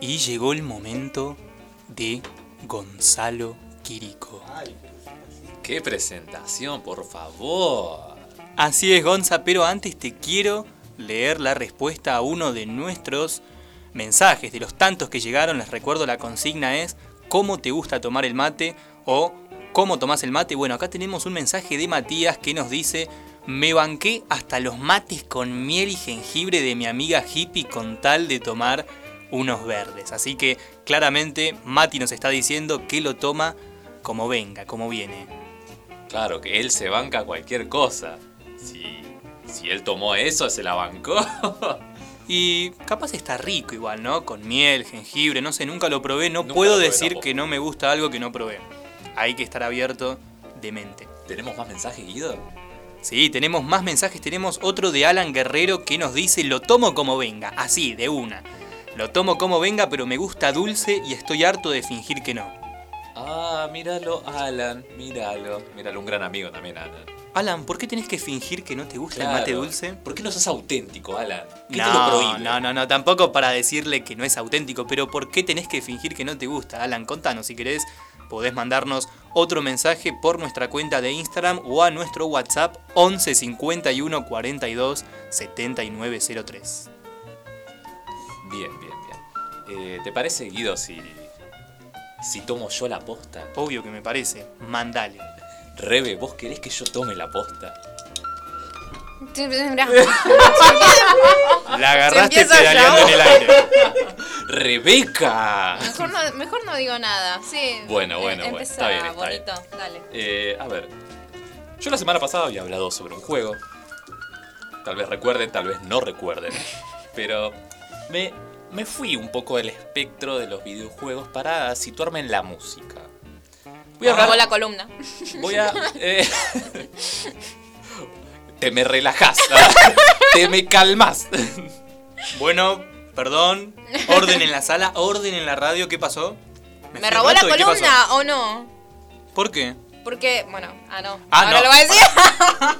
Y llegó el momento de Gonzalo Quirico. Qué presentación, por favor. Así es, Gonza, pero antes te quiero leer la respuesta a uno de nuestros mensajes, de los tantos que llegaron. Les recuerdo, la consigna es ¿Cómo te gusta tomar el mate? o ¿Cómo tomás el mate? Bueno, acá tenemos un mensaje de Matías que nos dice Me banqué hasta los mates con miel y jengibre de mi amiga hippie con tal de tomar unos verdes. Así que claramente Mati nos está diciendo que lo toma como venga, como viene. Claro, que él se banca cualquier cosa. Si, si él tomó eso, se la bancó. Y capaz está rico igual, ¿no? Con miel, jengibre, no sé, nunca lo probé. No Nunca puedo decir tampoco. que no me gusta algo que no probé. Hay que estar abierto de mente. ¿Tenemos más mensajes, Guido? Sí, tenemos más mensajes. Tenemos otro de Alan Guerrero que nos dice, lo tomo como venga, así, de una. Lo tomo como venga, pero me gusta dulce y estoy harto de fingir que no. Ah, míralo, Alan, míralo. Míralo, un gran amigo también, Alan. Alan, ¿por qué tenés que fingir que no te gusta el mate dulce? ¿Por qué no sos auténtico, Alan? ¿Qué te lo No, prohíbe? no, no, no, tampoco para decirle que no es auténtico, pero ¿por qué tenés que fingir que no te gusta? Alan, contanos si querés, podés mandarnos otro mensaje por nuestra cuenta de Instagram o a nuestro WhatsApp 11 51 42 7903. Bien, bien, bien. Eh, ¿Te parece, Guido, si, si tomo yo la posta? Obvio que me parece, mandale. Rebe, ¿vos querés que yo tome la posta? La agarraste pedaleando en el aire. ¡Rebeca! Mejor no, mejor no digo nada. Sí. Bueno, bueno, eh, bueno, empezá, está bien, está bien. bonito. Dale. Eh, a ver, yo la semana pasada había hablado sobre un juego. Tal vez recuerden, tal vez no recuerden. Pero me, me fui un poco del espectro de los videojuegos para situarme en la música. Voy a hablar. la columna. Voy a. eh, te me relajás. te me calmas. Bueno, perdón, orden en la sala, orden en la radio, ¿qué pasó? ¿Me robó la columna o no? ¿Por qué? Porque, bueno, ah, no. Ah, Ahora no. lo voy a decir.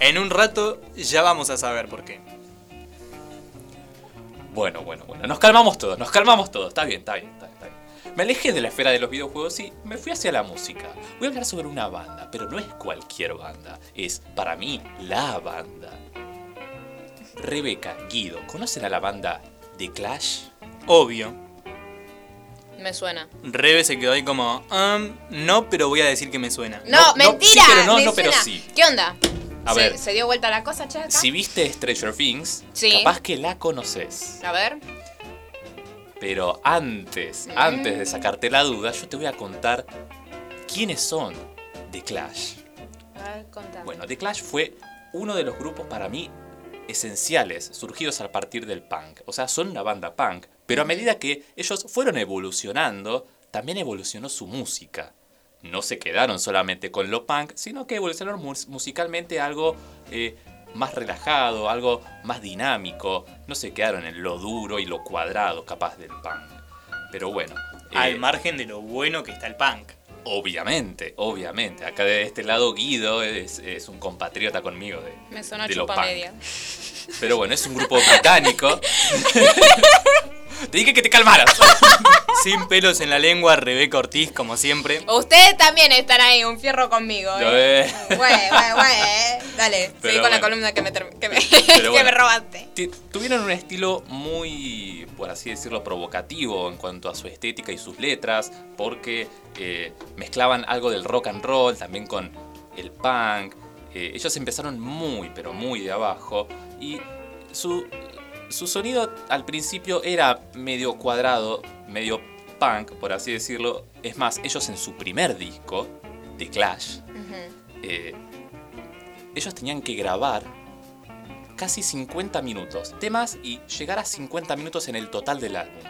En un rato ya vamos a saber por qué. Bueno, bueno, bueno. Nos calmamos todos, nos calmamos todos. Está bien, está bien, está bien. está bien. Me alejé de la esfera de los videojuegos y me fui hacia la música. Voy a hablar sobre una banda, pero no es cualquier banda. Es, para mí, la banda. Rebeca, Guido, ¿conocen a la banda The Clash? Obvio. Me suena. Rebe se quedó ahí como, "Um, no, pero voy a decir que me suena. No, no, mentira. sí, pero no, me no, pero suena. sí. ¿Qué onda? A ¿Se, ver. ¿Se dio vuelta la cosa, chaca? Si viste Stranger Things, Sí. capaz que la conoces. A ver. Pero antes, Mm. antes de sacarte la duda, yo te voy a contar quiénes son The Clash. A ver, contame. Bueno, The Clash fue uno de los grupos para mí esenciales, surgidos a partir del punk. O sea, son una banda punk, pero a medida que ellos fueron evolucionando, también evolucionó su música. No se quedaron solamente con lo punk, sino que evolucionaron mus- musicalmente a algo eh, más relajado, algo más dinámico. No se quedaron en lo duro y lo cuadrado capaz del punk. Pero bueno. Al eh, margen de lo bueno que está el punk. Obviamente, obviamente. Acá de este lado Guido es, es un compatriota conmigo de, Me sonó de lo chupa punk. media. Pero bueno, es un grupo británico. Te dije que te calmaras. Sin pelos en la lengua, Rebeca Ortiz, como siempre. Ustedes también están ahí, un fierro conmigo. Lo ¿eh? ve. Güey, güey, güey. Dale, Pero seguí con la columna que me, que me, que bueno. me robaste. Tuvieron un estilo muy, por así decirlo, provocativo en cuanto a su estética y sus letras, porque eh, mezclaban algo del rock and roll también con el punk. Eh, ellos empezaron muy, pero muy de abajo y su, su sonido al principio era medio cuadrado, medio punk, por así decirlo. Es más, ellos en su primer disco, The Clash, eh, ellos tenían que grabar casi 50 minutos temas y llegar a 50 minutos en el total del álbum.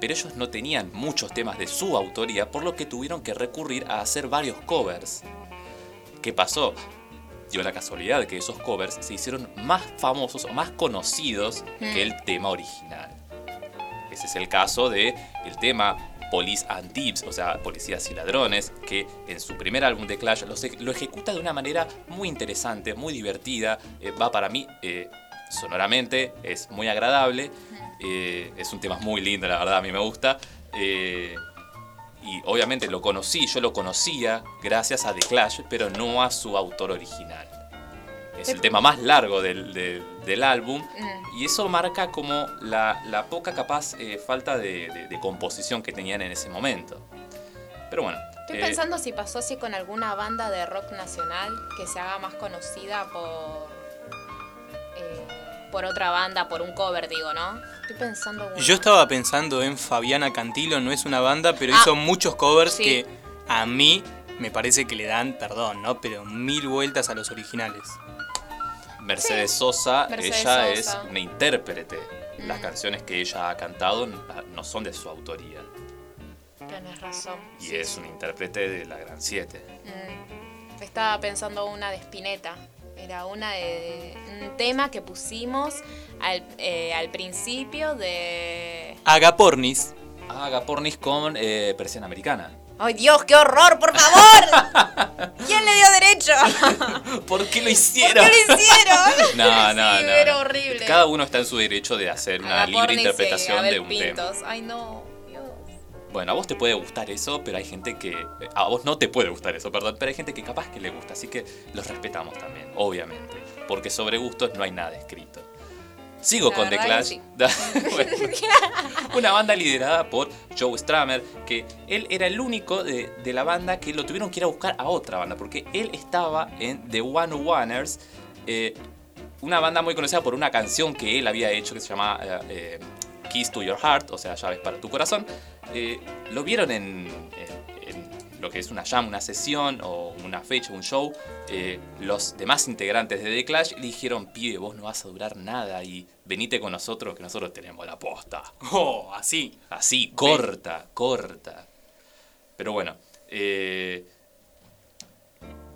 Pero ellos no tenían muchos temas de su autoría, por lo que tuvieron que recurrir a hacer varios covers. ¿Qué pasó? Dio la casualidad de que esos covers se hicieron más famosos o más conocidos que el tema original. Ese es el caso de el tema Police and Thieves, o sea, Policías y Ladrones, que en su primer álbum de Clash lo, ejecuta de una manera muy interesante, muy divertida. eh, va para mí eh, sonoramente, es muy agradable. eh, es un tema muy lindo, la verdad, a mí me gusta. Y obviamente lo conocí, yo lo conocía gracias a The Clash, pero no a su autor original. Es el tema más largo del, del- del álbum Mm. y eso marca como la, la poca capaz eh, falta de, de- de composición que tenían en ese momento. Pero bueno. Estoy eh, pensando si pasó así con alguna banda de rock nacional que se haga más conocida por. eh, por otra banda, por un cover, digo, ¿no? Estoy pensando. en Yo estaba pensando en Fabiana Cantilo, no es una banda, pero Ah, hizo muchos covers sí. que a mí me parece que le dan, perdón, ¿no? Pero mil vueltas a los originales. Mercedes Sosa, Mercedes ella Sosa. es una intérprete. Las Mm. canciones que ella ha cantado no son de su autoría. Tenés razón. Y es una intérprete de la Gran 7. Mm. Estaba pensando una de Spinetta. Era una de, un tema que pusimos al, eh, al principio de. Agapornis. Haga pornis con eh, Persiana Americana. ¡Ay Dios, qué horror, por favor! ¿Quién le dio derecho? ¿Por qué lo ¿Por hicieron? qué lo hicieron? No, no, Sí, no. era horrible. Cada uno está en su derecho de hacer una libre y interpretación de un tema. Ay, no. Bueno, a vos te puede gustar eso, pero hay gente que. A vos no te puede gustar eso, perdón, pero hay gente que capaz que le gusta, así que los respetamos también, obviamente. Porque sobre gustos no hay nada escrito. Sigo La con The Clash. Bueno, una banda liderada por Joe Stramer, que él era el único de, de la banda que lo tuvieron que ir a buscar a otra banda, porque él estaba en The One Oneers, eh, una banda muy conocida por una canción que él había hecho que se llama eh, eh, Keys to Your Heart, o sea, llaves para tu corazón. Eh, lo vieron en, en- en lo que es una jam, una sesión o una fecha, un show. eh, los demás integrantes de The Clash le dijeron, pibe, vos no vas a durar nada y venite con nosotros que nosotros tenemos la posta. Oh, así. Así, corta, corta. Pero bueno, eh,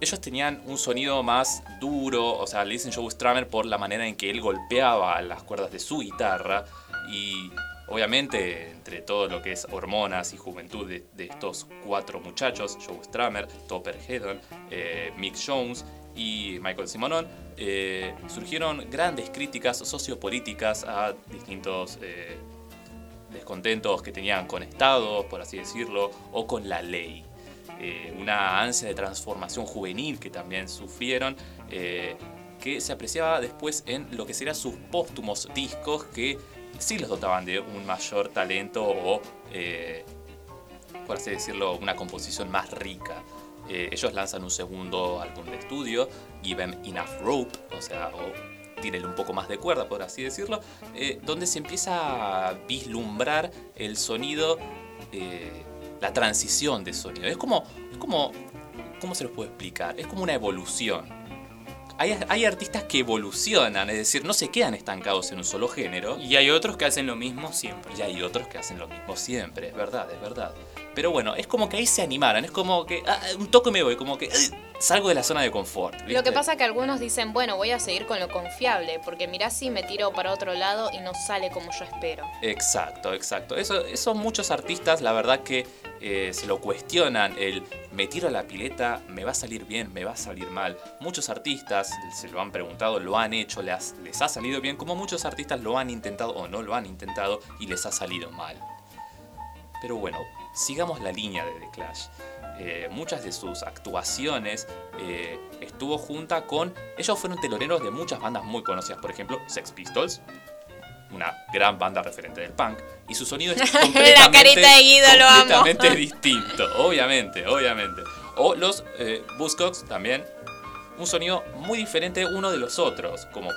ellos tenían un sonido más duro, o sea, le dicen Joe Stramer por la manera en que él golpeaba las cuerdas de su guitarra y obviamente entre todo lo que es hormonas y juventud de, estos cuatro muchachos, Joe Stramer, Topper Hedon, eh, Mick Jones y Michael Simonon, eh, surgieron grandes críticas sociopolíticas a distintos eh, descontentos que tenían con estados, por así decirlo, o con la ley. Una ansia de transformación juvenil que también sufrieron, que se apreciaba después en lo que serían sus póstumos discos que sí los dotaban de un mayor talento o, eh, por así decirlo, una composición más rica. Eh, ellos lanzan un segundo álbum de estudio, Give Them Enough Rope, o sea, o un poco más de cuerda, por así decirlo, eh, donde se empieza a vislumbrar el sonido, la transición de sonido. Es como, es como, ¿cómo se los puedo explicar? Es como una evolución. Hay, hay artistas que evolucionan, es decir, no se quedan estancados en un solo género. Y hay otros que hacen lo mismo siempre. Y hay otros que hacen lo mismo siempre, es verdad, es verdad. Pero bueno, es como que ahí se animaran, es como que ah, un toque me voy, como que eh, salgo de la zona de confort. Lo que pasa que algunos dicen, bueno, voy a seguir con lo confiable, porque mirá si me tiro para otro lado y no sale como yo espero. Exacto, exacto. Eso, eso muchos artistas, la verdad que eh, se lo cuestionan, el me tiro a la pileta, me va a salir bien, me va a salir mal. Muchos artistas se lo han preguntado, lo han hecho, les, les ha salido bien, como muchos artistas lo han intentado o no lo han intentado y les ha salido mal. Pero bueno, sigamos la línea de The Clash. Eh, muchas de sus actuaciones eh, estuvo junta con... Ellos fueron teloneros de muchas bandas muy conocidas, por ejemplo, Sex Pistols, una gran banda referente del punk, y su sonido es completamente, La carita de Guido, lo amo. completamente distinto, obviamente, obviamente. O los eh, Buzzcocks también, un sonido muy diferente uno de los otros, como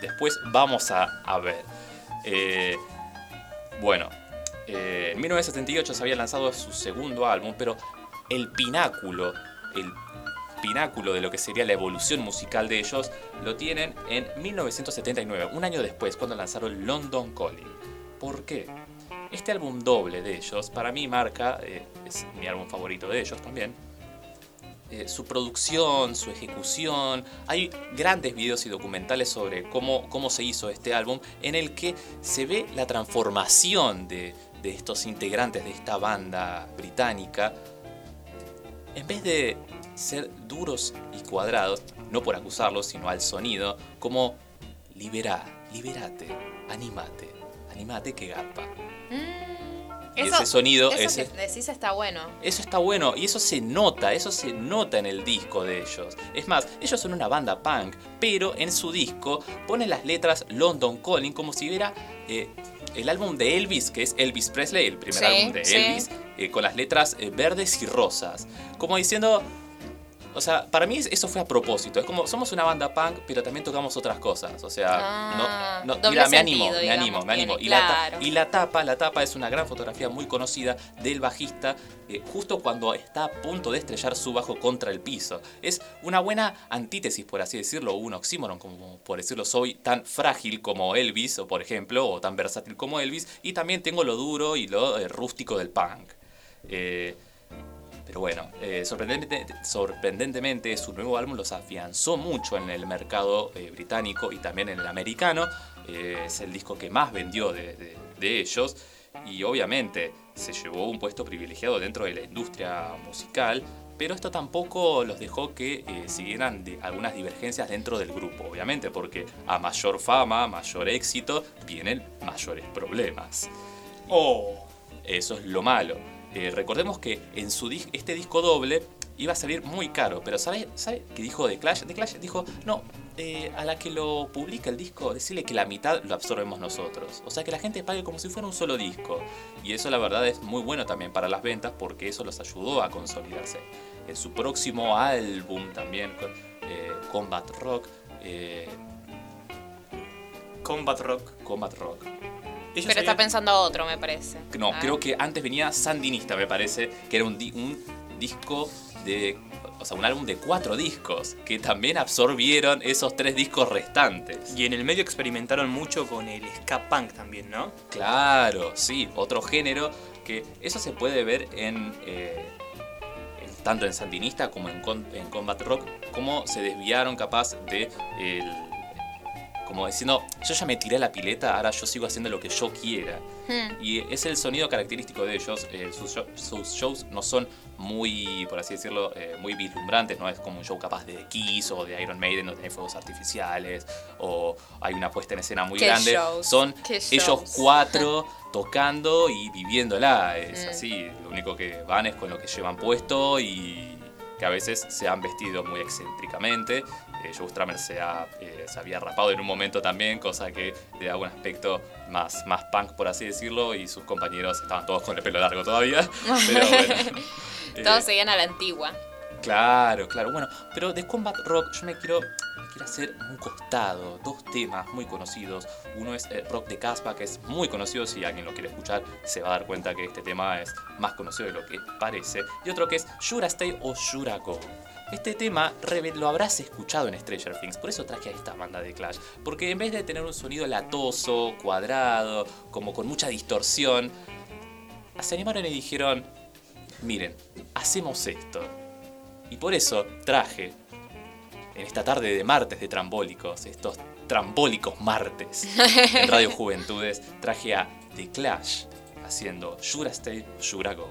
después vamos a, a ver. Eh, bueno, eh, en 1978 se había lanzado su segundo álbum, pero el pináculo, el pináculo de lo que sería la evolución musical de ellos, lo tienen en 1979, un año después, cuando lanzaron London Calling. ¿Por qué? Este álbum doble de ellos, para mí marca, eh, es mi álbum favorito de ellos también, eh, su producción, su ejecución. Hay grandes videos y documentales sobre cómo, cómo se hizo este álbum, en el que se ve la transformación de, de estos integrantes de esta banda británica. En vez de ser duros y cuadrados, no por acusarlos, sino al sonido, como liberá, liberate, animate, animate que garpa. Y ese sonido, eso ese- que decís está bueno. eso está bueno y eso se nota, eso se nota en el disco de ellos. Es más, ellos son una banda punk, pero en su disco ponen las letras London Calling como si hubiera eh, el álbum de Elvis, que es Elvis Presley, el primer Sí, álbum de sí. Elvis, eh, con las letras eh, verdes y rosas. Como diciendo, o sea, para mí eso fue a propósito. Es como, somos una banda punk, pero también tocamos otras cosas. O sea, Ah, no, no, mira, me animo, me digamos, animo, me animo. Y, la, claro. y la tapa, la tapa es una gran fotografía muy conocida del bajista, eh, justo cuando está a punto de estrellar su bajo contra el piso. Es una buena antítesis, por así decirlo, un oxímoron, como por decirlo, soy tan frágil como Elvis, o por ejemplo, o tan versátil como Elvis, y también tengo lo duro y lo eh, rústico del punk. Eh, pero bueno, eh, sorprendente- sorprendentemente su nuevo álbum los afianzó mucho en el mercado eh, británico y también en el americano. Eh, es el disco que más vendió de, de- de ellos y obviamente se llevó un puesto privilegiado dentro de la industria musical. Pero esto tampoco los dejó que eh, siguieran de algunas divergencias dentro del grupo, obviamente, porque a mayor fama, mayor éxito, vienen mayores problemas. Oh. Eso es lo malo. Eh, recordemos que en su dis- este disco doble iba a salir muy caro, pero ¿sabe, sabe qué dijo The Clash? The Clash dijo, no, eh, a la que lo publica el disco, decirle que la mitad lo absorbemos nosotros. O sea, que la gente pague como si fuera un solo disco. Y eso la verdad es muy bueno también para las ventas porque eso los ayudó a consolidarse. En su próximo álbum también, eh, Combat Rock, Combat Rock. Combat Rock. Ellos Pero está pensando otro, me parece. No, Ah. creo que antes venía Sandinista, me parece, que era un, di- un disco de. O sea, un álbum de cuatro discos, que también absorbieron esos tres discos restantes. Y en el medio experimentaron mucho con el ska punk también, ¿no? Claro, sí, otro género que eso se puede ver en. eh, en- tanto en Sandinista como en, Con- en Combat Rock, cómo se desviaron capaz de. el- como diciendo, yo ya me tiré a la pileta, ahora yo sigo haciendo lo que yo quiera. Hmm. Y es el sonido característico de ellos. eh, sus, show- sus shows no son muy, por así decirlo, eh, muy vislumbrantes. No es como un show capaz de Kiss o de Iron Maiden, no tiene fuegos artificiales o hay una puesta en escena muy ¿Qué grande. shows? Son ¿Qué ellos shows? cuatro tocando y viviéndola. Es Mm. así. Lo único que van es con lo que llevan puesto y que a veces se han vestido muy excéntricamente. Eh, Joe Strummer se, ha, eh, se había rapado en un momento también, cosa que le da un aspecto más, más punk, por así decirlo, y sus compañeros estaban todos con el pelo largo todavía. Pero bueno. Eh, Todos seguían a la antigua. Claro, claro. Bueno, pero de Combat Rock yo me quiero, quiero hacer un costado. Dos temas muy conocidos. Uno es eh, Rock de Caspa, que es muy conocido. Si alguien lo quiere escuchar, se va a dar cuenta que este tema es más conocido de lo que parece. Y otro que es Shura Stay o Shura Go. Este tema lo habrás escuchado en Stranger Things, por eso traje a esta banda de Clash. Porque en vez de tener un sonido latoso, cuadrado, como con mucha distorsión, se animaron y dijeron, miren, hacemos esto. Y por eso traje, en esta tarde de martes de trambólicos, estos trambólicos martes en Radio Juventudes, traje a The Clash haciendo Shura Stay, Shura Go.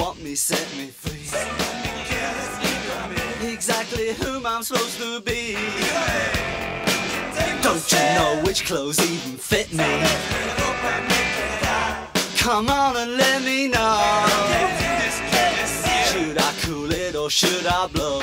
want me, set me free. Exactly whom I'm supposed to be. Don't you know which clothes even fit me? Come on and let me know. Should I cool it or should I blow?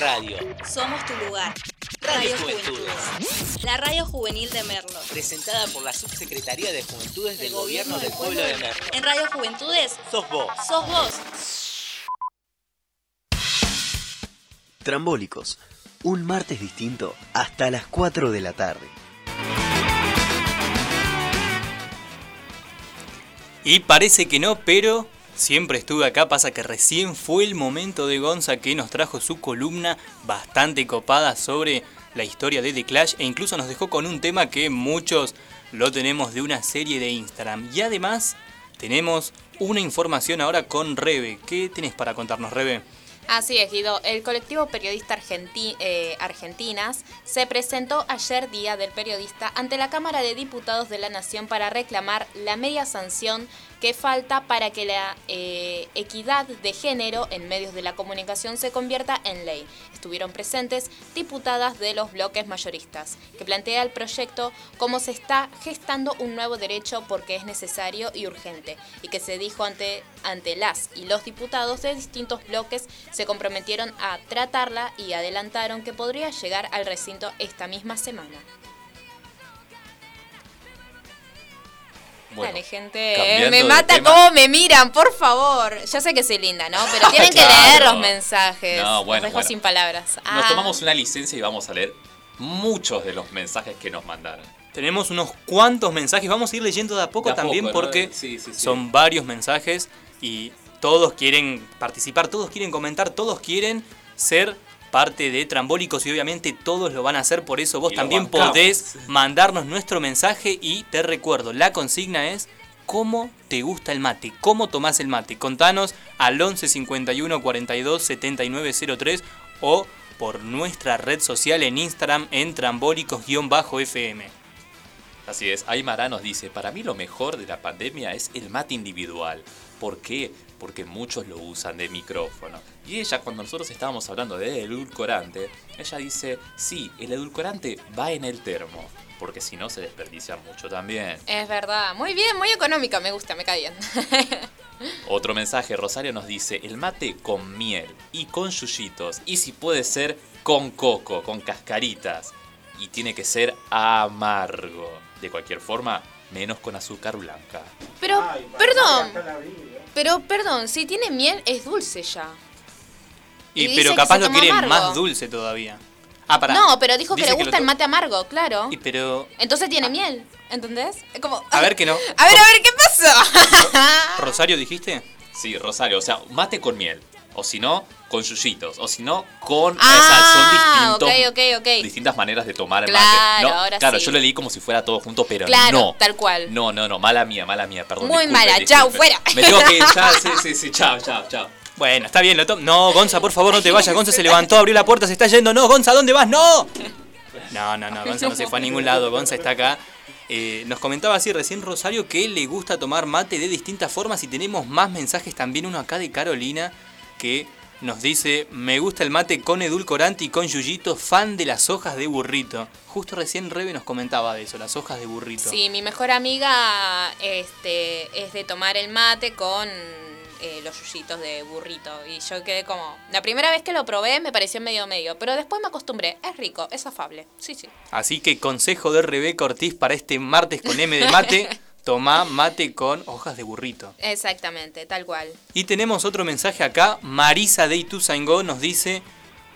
Radio. Somos tu lugar. Radio Radio Juventudes. Juventudes. La radio juvenil de Merlo. Presentada por la Subsecretaría de Juventudes del Gobierno del Pueblo de Merlo. En Radio Juventudes, Sos vos. sos vos. Trambólicos. Un martes distinto hasta las 4 de la tarde. Y parece que no, pero siempre estuve acá. Pasa que recién fue el momento de Gonza que nos trajo su columna bastante copada sobre la historia de The Clash e incluso nos dejó con un tema que muchos lo tenemos de una serie de Instagram. Y además tenemos una información ahora con Rebe. ¿Qué tenés para contarnos, Rebe? Así es, Guido. El colectivo periodista eh, Argentinas se presentó ayer, Día del Periodista, ante la Cámara de Diputados de la Nación para reclamar la media sanción que falta para que la eh, equidad de género en medios de la comunicación se convierta en ley. Estuvieron presentes diputadas de los bloques mayoristas, que plantea el proyecto como se está gestando un nuevo derecho porque es necesario y urgente, y que se dijo ante, ante las y los diputados de distintos bloques se comprometieron a tratarla y adelantaron que podría llegar al recinto esta misma semana. Bueno, Dale, gente. eh, me mata tema. cómo me miran, por favor. Ya sé que soy linda, ¿no? Pero tienen que leer los mensajes. No, bueno, Los dejo bueno. sin palabras. Nos Ah. tomamos una licencia y vamos a leer muchos de los mensajes que nos mandaron. Tenemos unos cuantos mensajes, vamos a ir leyendo de a poco De a también poco, ¿no? porque Sí, sí, sí. son varios mensajes y todos quieren participar, todos quieren comentar, todos quieren ser parte de Trambólicos y obviamente todos lo van a hacer, por eso vos Y también podés mandarnos nuestro mensaje y te recuerdo, la consigna es ¿Cómo te gusta el mate? ¿Cómo tomás el mate? Contanos al 11 51 42 79 03 o por nuestra red social en Instagram en trambólicos-fm. Así es, Aymara nos dice, para mí lo mejor de la pandemia es el mate individual. ¿Por qué? Porque muchos lo usan de micrófono. Y ella, cuando nosotros estábamos hablando de edulcorante, ella dice, sí, el edulcorante va en el termo, porque si no se desperdicia mucho también. Es verdad. Muy bien, muy económica. Me gusta, me cae bien. Otro mensaje, Rosario nos dice, el mate con miel y con yuyitos, y si puede ser con coco, con cascaritas, y tiene que ser amargo. De cualquier forma, menos con azúcar blanca. Pero, Ay, perdón. Pero, perdón, si tiene miel, es dulce ya. Y, pero capaz lo quiere amargo. más dulce todavía. Ah, pará. No, pero dijo que Dice le gusta el mate amargo, claro. Y pero. Entonces tiene miel, ¿entendés? Es como... A ver que no. A ver, a ver, ¿qué pasó? ¿Rosario dijiste? Sí, Rosario, o sea, mate con miel. O si no, con yuyitos. O si no, con... Ah, o sea, son distintos, ok, ok, ok. distintas maneras de tomar el Claro, mate. No, ahora claro, sí. yo lo leí como si fuera todo junto, pero Claro, no. tal cual. No, no, no, mala mía, mala mía, perdón. Muy mala, chau, disculpen. fuera. Me tengo que ir, ya, sí, sí, sí, chao, chao, chao. Bueno, está bien, lo to- No, Gonza, por favor, no te vayas. Gonza se levantó, abrió la puerta, se está yendo. No, Gonza, ¿dónde vas? ¡No! No, no, no, Gonza no se fue a ningún lado. Gonza está acá. Eh, nos comentaba así recién Rosario que le gusta tomar mate de distintas formas y tenemos más mensajes también. Uno acá de Carolina que nos dice: Me gusta el mate con edulcorante y con yuyito, fan de las hojas de burrito. Justo recién Rebe nos comentaba de eso, las hojas de burrito. Sí, mi mejor amiga este, es de tomar el mate con eh, los yuyitos de burrito. Y yo quedé como... La primera vez que lo probé me pareció medio medio, pero después me acostumbré. Es rico, es afable. Sí, sí. Así que consejo de Rebeca Ortiz para este martes con M de mate: tomá mate con hojas de burrito. Exactamente, tal cual. Y tenemos otro mensaje acá. Marisa de Ituzaingó nos dice: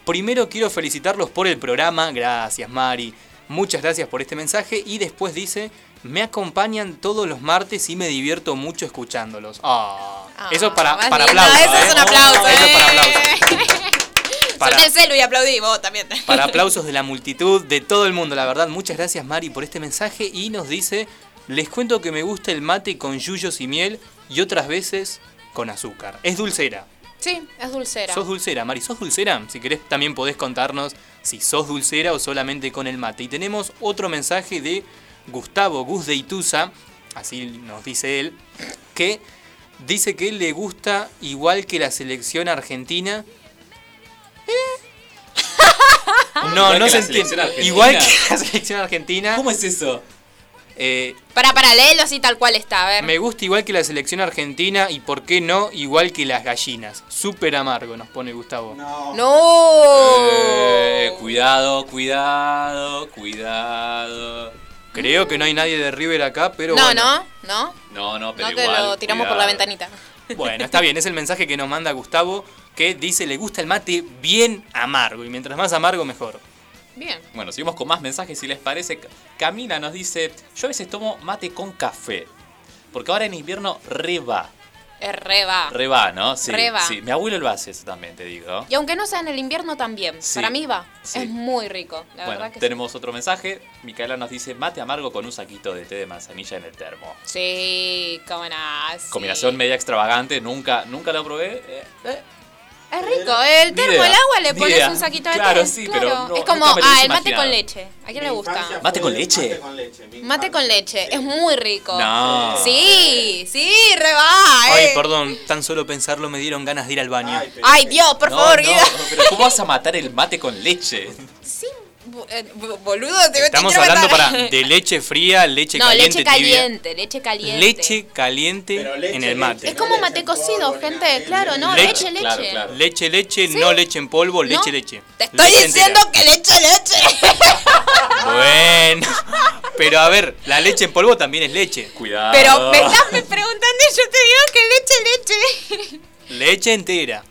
Primero quiero felicitarlos por el programa. Gracias, Mari. Muchas gracias por este mensaje. Y después dice: Me acompañan todos los martes y me divierto mucho escuchándolos. Ah, eso es para, para aplausos. Eso es ¿eh? un aplauso. Eso es para eh. aplausos. Para- celu y aplaudí, vos también. Para aplausos de la multitud, de todo el mundo, la verdad. Muchas gracias, Mari, por este mensaje. Y nos dice: Les cuento que me gusta el mate con yuyos y miel y otras veces con azúcar. Es dulcera. Sí, es dulcera. ¿Sos dulcera, Mari? ¿Sos dulcera? Si querés también podés contarnos si sos dulcera o solamente con el mate. Y tenemos otro mensaje de Gustavo Gus de Ituza, así nos dice él, que dice que le gusta igual que la selección argentina. No, Igual no que se entiende. Igual que la selección argentina. ¿Cómo es eso? Eh, Para, para, léelo así tal cual está, a ver. me gusta igual que la selección argentina y por qué no igual que las gallinas. Súper amargo nos pone Gustavo. No. ¡No! Eh, cuidado, cuidado, cuidado. Creo que no hay nadie de River acá, pero no, bueno. no, no. No, no, pero No que igual, lo tiramos por la ventanita. Bueno, está bien, es el mensaje que nos manda Gustavo, que dice le gusta el mate bien amargo y mientras más amargo mejor. Bien. Bueno, seguimos con más mensajes si les parece. Camila nos dice, yo a veces tomo mate con café. Porque ahora en invierno reba. Es re va. Reba, ¿no? Sí, Re va. sí. Mi abuelo lo hace eso también, te digo. Y aunque no sea en el invierno también. Sí. Para mí va. Sí. Es muy rico. La bueno, verdad que tenemos otro mensaje. Micaela nos dice, mate amargo con un saquito de té de manzanilla en el termo. sí. Cómo no. Combinación media extravagante, nunca, nunca lo probé. eh, eh, Es rico. El termo, idea, el agua, le pones idea. un saquito de Claro, té. sí, claro. pero no- es como, ah, el mate con leche. ¿A quién le gusta? ¿Mate con leche? Mate con leche. Mate con leche. Es muy rico. No. Sí, sí, re va. Ay, eh. perdón, tan solo pensarlo me dieron ganas de ir al baño. Ay, pero- Ay, Dios, por no, favor, no, pero ¿cómo vas a matar el mate con leche? Sí, eh, boludo, te Estamos hablando para de leche fría, leche No, caliente, leche tibia. caliente, leche caliente. Leche caliente leche, en el mate. Es como mate cocido, gente. Claro, no, Leche, leche, leche. claro, claro. Leche, leche, ¿Sí? no leche en polvo, leche, ¿No? leche. Te estoy Leche diciendo entera. que leche, leche. Bueno, Pero a ver, la leche en polvo también es leche. Cuidado. Pero me estás me preguntando y yo te digo que leche, leche. Leche entera.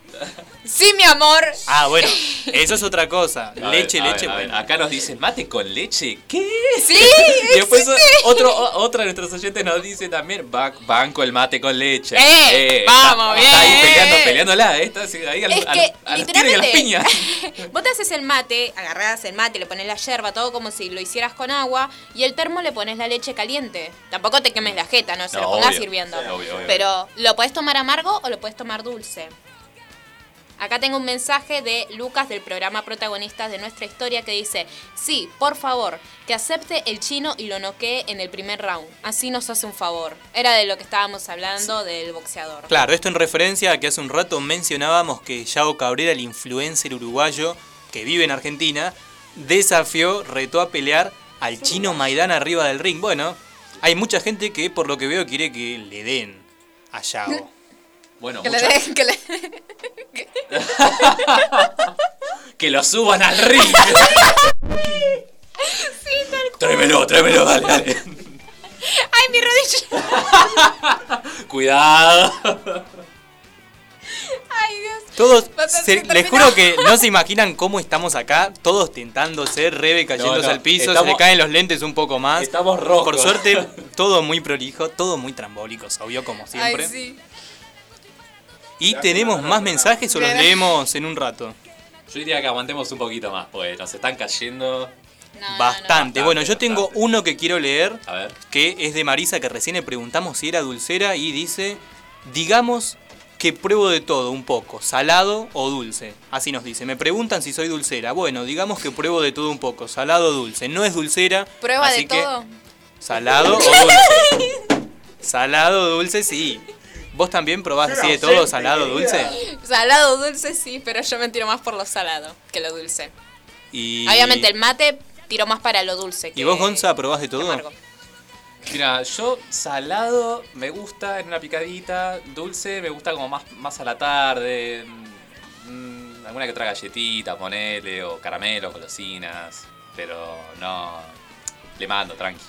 Sí, mi amor. Ah, bueno, eso es otra cosa. A ver, leche, a ver, leche, a ver, bueno. Acá nos dicen mate con leche. ¿Qué? Sí, Y después existe. otro, o- otra de nuestros oyentes nos dice también ba- banco el mate con leche. ¡Eh! está- Vamos, está ahí bien. peleando, peleándola, ¿eh? Está ahí al, Es al- que, a y a las piñas. literalmente, vos te haces el mate, agarrás el mate, le pones la yerba, todo como si lo hicieras con agua, y el termo le pones la leche caliente. Tampoco te quemes la jeta, no se No, lo pongas obvio. Sí, obvio, obvio. Pero lo podés tomar amargo o lo podés tomar dulce. Acá tengo un mensaje de Lucas del programa Protagonistas de nuestra historia que dice, sí, por favor, que acepte el chino y lo noquee en el primer round. Así nos hace un favor. Era de lo que estábamos hablando del boxeador. Claro, esto en referencia a que hace un rato mencionábamos que Yao Cabrera, el influencer uruguayo que vive en Argentina, desafió, retó a pelear al chino Maidana arriba del ring. Bueno, hay mucha gente que por lo que veo quiere que le den a Yao. Bueno, Que le den- que le- que lo suban al ring. Tráemelo, tráemelo, dale, dale. ¡Ay, mi rodilla! Cuidado. ¡Ay, Dios! Todos, se- les juro que no se imaginan cómo estamos acá, todos tentándose, Rebe cayéndose No, no, al piso, se le caen los lentes un poco más. Estamos rojos. Por suerte, todo muy prolijo, todo muy trambólico, obvio como siempre. Ay, sí. Y tenemos más mensajes o los leemos en un rato. Yo diría que aguantemos un poquito más, pues nos están cayendo. Bastante. Bueno, yo tengo uno que quiero leer, A ver. que es de Marisa, que recién le preguntamos si era dulcera y dice, digamos que pruebo de todo un poco, salado o dulce. Así nos dice. Me preguntan si soy dulcera. Bueno, digamos que pruebo de todo un poco, salado o dulce. No es dulcera. Prueba así de que todo. Salado o dulce. salado o dulce, sí. ¿Vos también probás así de todo, salado o dulce? Salado dulce sí, pero yo me tiro más por lo salado que lo dulce. Y... Obviamente el mate tiro más para lo dulce. ¿Y que- vos, Gonza, probás de todo? Mira, yo salado me gusta en una picadita, dulce me gusta como más, más a la tarde, mm, alguna que otra galletita, ponele, o caramelo, golosinas, pero no, le mando, tranqui.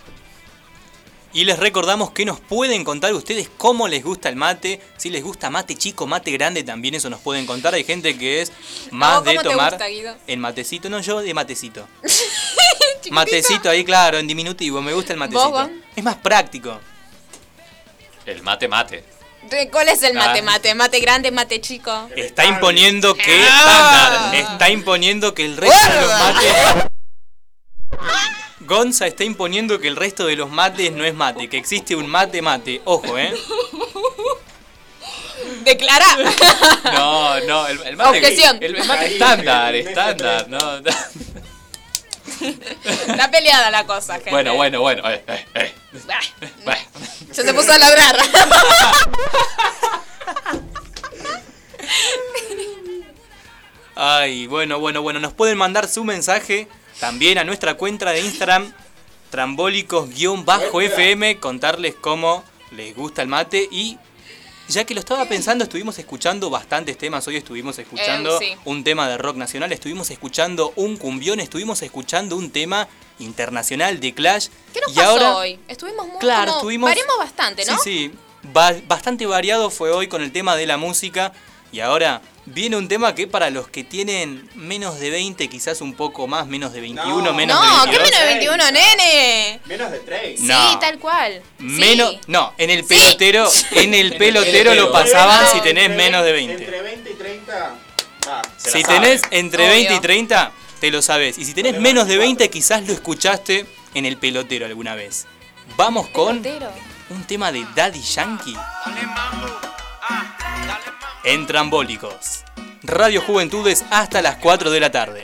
Y les recordamos que nos pueden contar ustedes cómo les gusta el mate, si les gusta mate chico, mate grande, también eso nos pueden contar. Hay gente que es más ¿Cómo de te tomar gusta, Guido? en matecito, no yo de matecito. matecito ahí, claro, en diminutivo, me gusta el matecito. ¿Vos? Es más práctico. El mate mate. ¿De- ¿Cuál es el mate Ah. mate? ¿Mate grande, mate chico? Está imponiendo que Ah. está imponiendo que el resto de los mates Gonza está imponiendo que el resto de los mates no es mate, que existe un mate mate. Ojo, ¿eh? Declara. No, no, el, el mate. Objeción. El, el mate estándar, estándar, no. Está peleada la cosa, gente. Bueno, bueno, bueno. eh, eh, eh. Ya se puso a ladrar. Ay, bueno, bueno, bueno, nos pueden mandar su mensaje también a nuestra cuenta de Instagram, trambólicos-fm, contarles cómo les gusta el mate y ya que lo estaba pensando, estuvimos escuchando bastantes temas, hoy estuvimos escuchando Eh, sí. un tema de rock nacional, estuvimos escuchando un cumbión, estuvimos escuchando un tema internacional de Clash. ¿Qué nos y pasó ahora, hoy? Estuvimos muy Claro, como- estuvimos- Variamos bastante, ¿no? Sí, sí. Ba- bastante variado fue hoy con el tema de la música. Y ahora viene un tema que para los que tienen menos de 20, quizás un poco más, menos de 21, No. menos No, de ¿qué 22. menos de 21, nene? Menos de 3. No. Sí, tal cual. Menos, Sí. no, en el pelotero, en el pelotero lo pasaban si Entre tenés menos de Entre 20. 20 y 30, va. Se Si tenés entre Obvio. 20 y 30, te lo sabes. Y si tenés menos de 20, quizás lo escuchaste en el pelotero alguna vez. Vamos con Pelotero. un tema de Daddy Yankee. En Trambólicos. Radio Juventudes hasta las 4 de la tarde.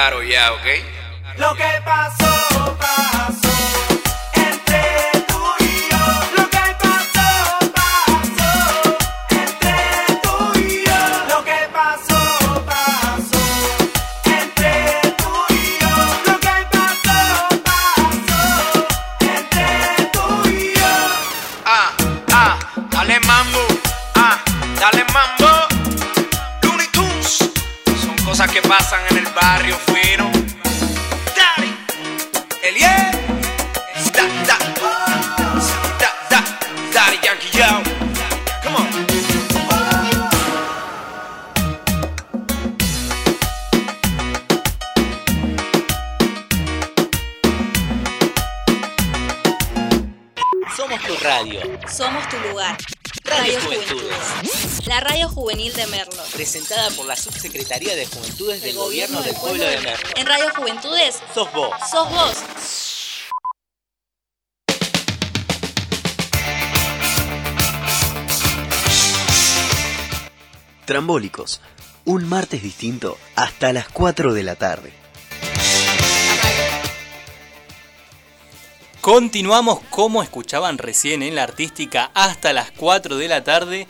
Claro ya, ¿ok? Vos. Trambólicos. Un martes distinto hasta las 4 de la tarde. Continuamos como escuchaban recién en la artística hasta las 4 de la tarde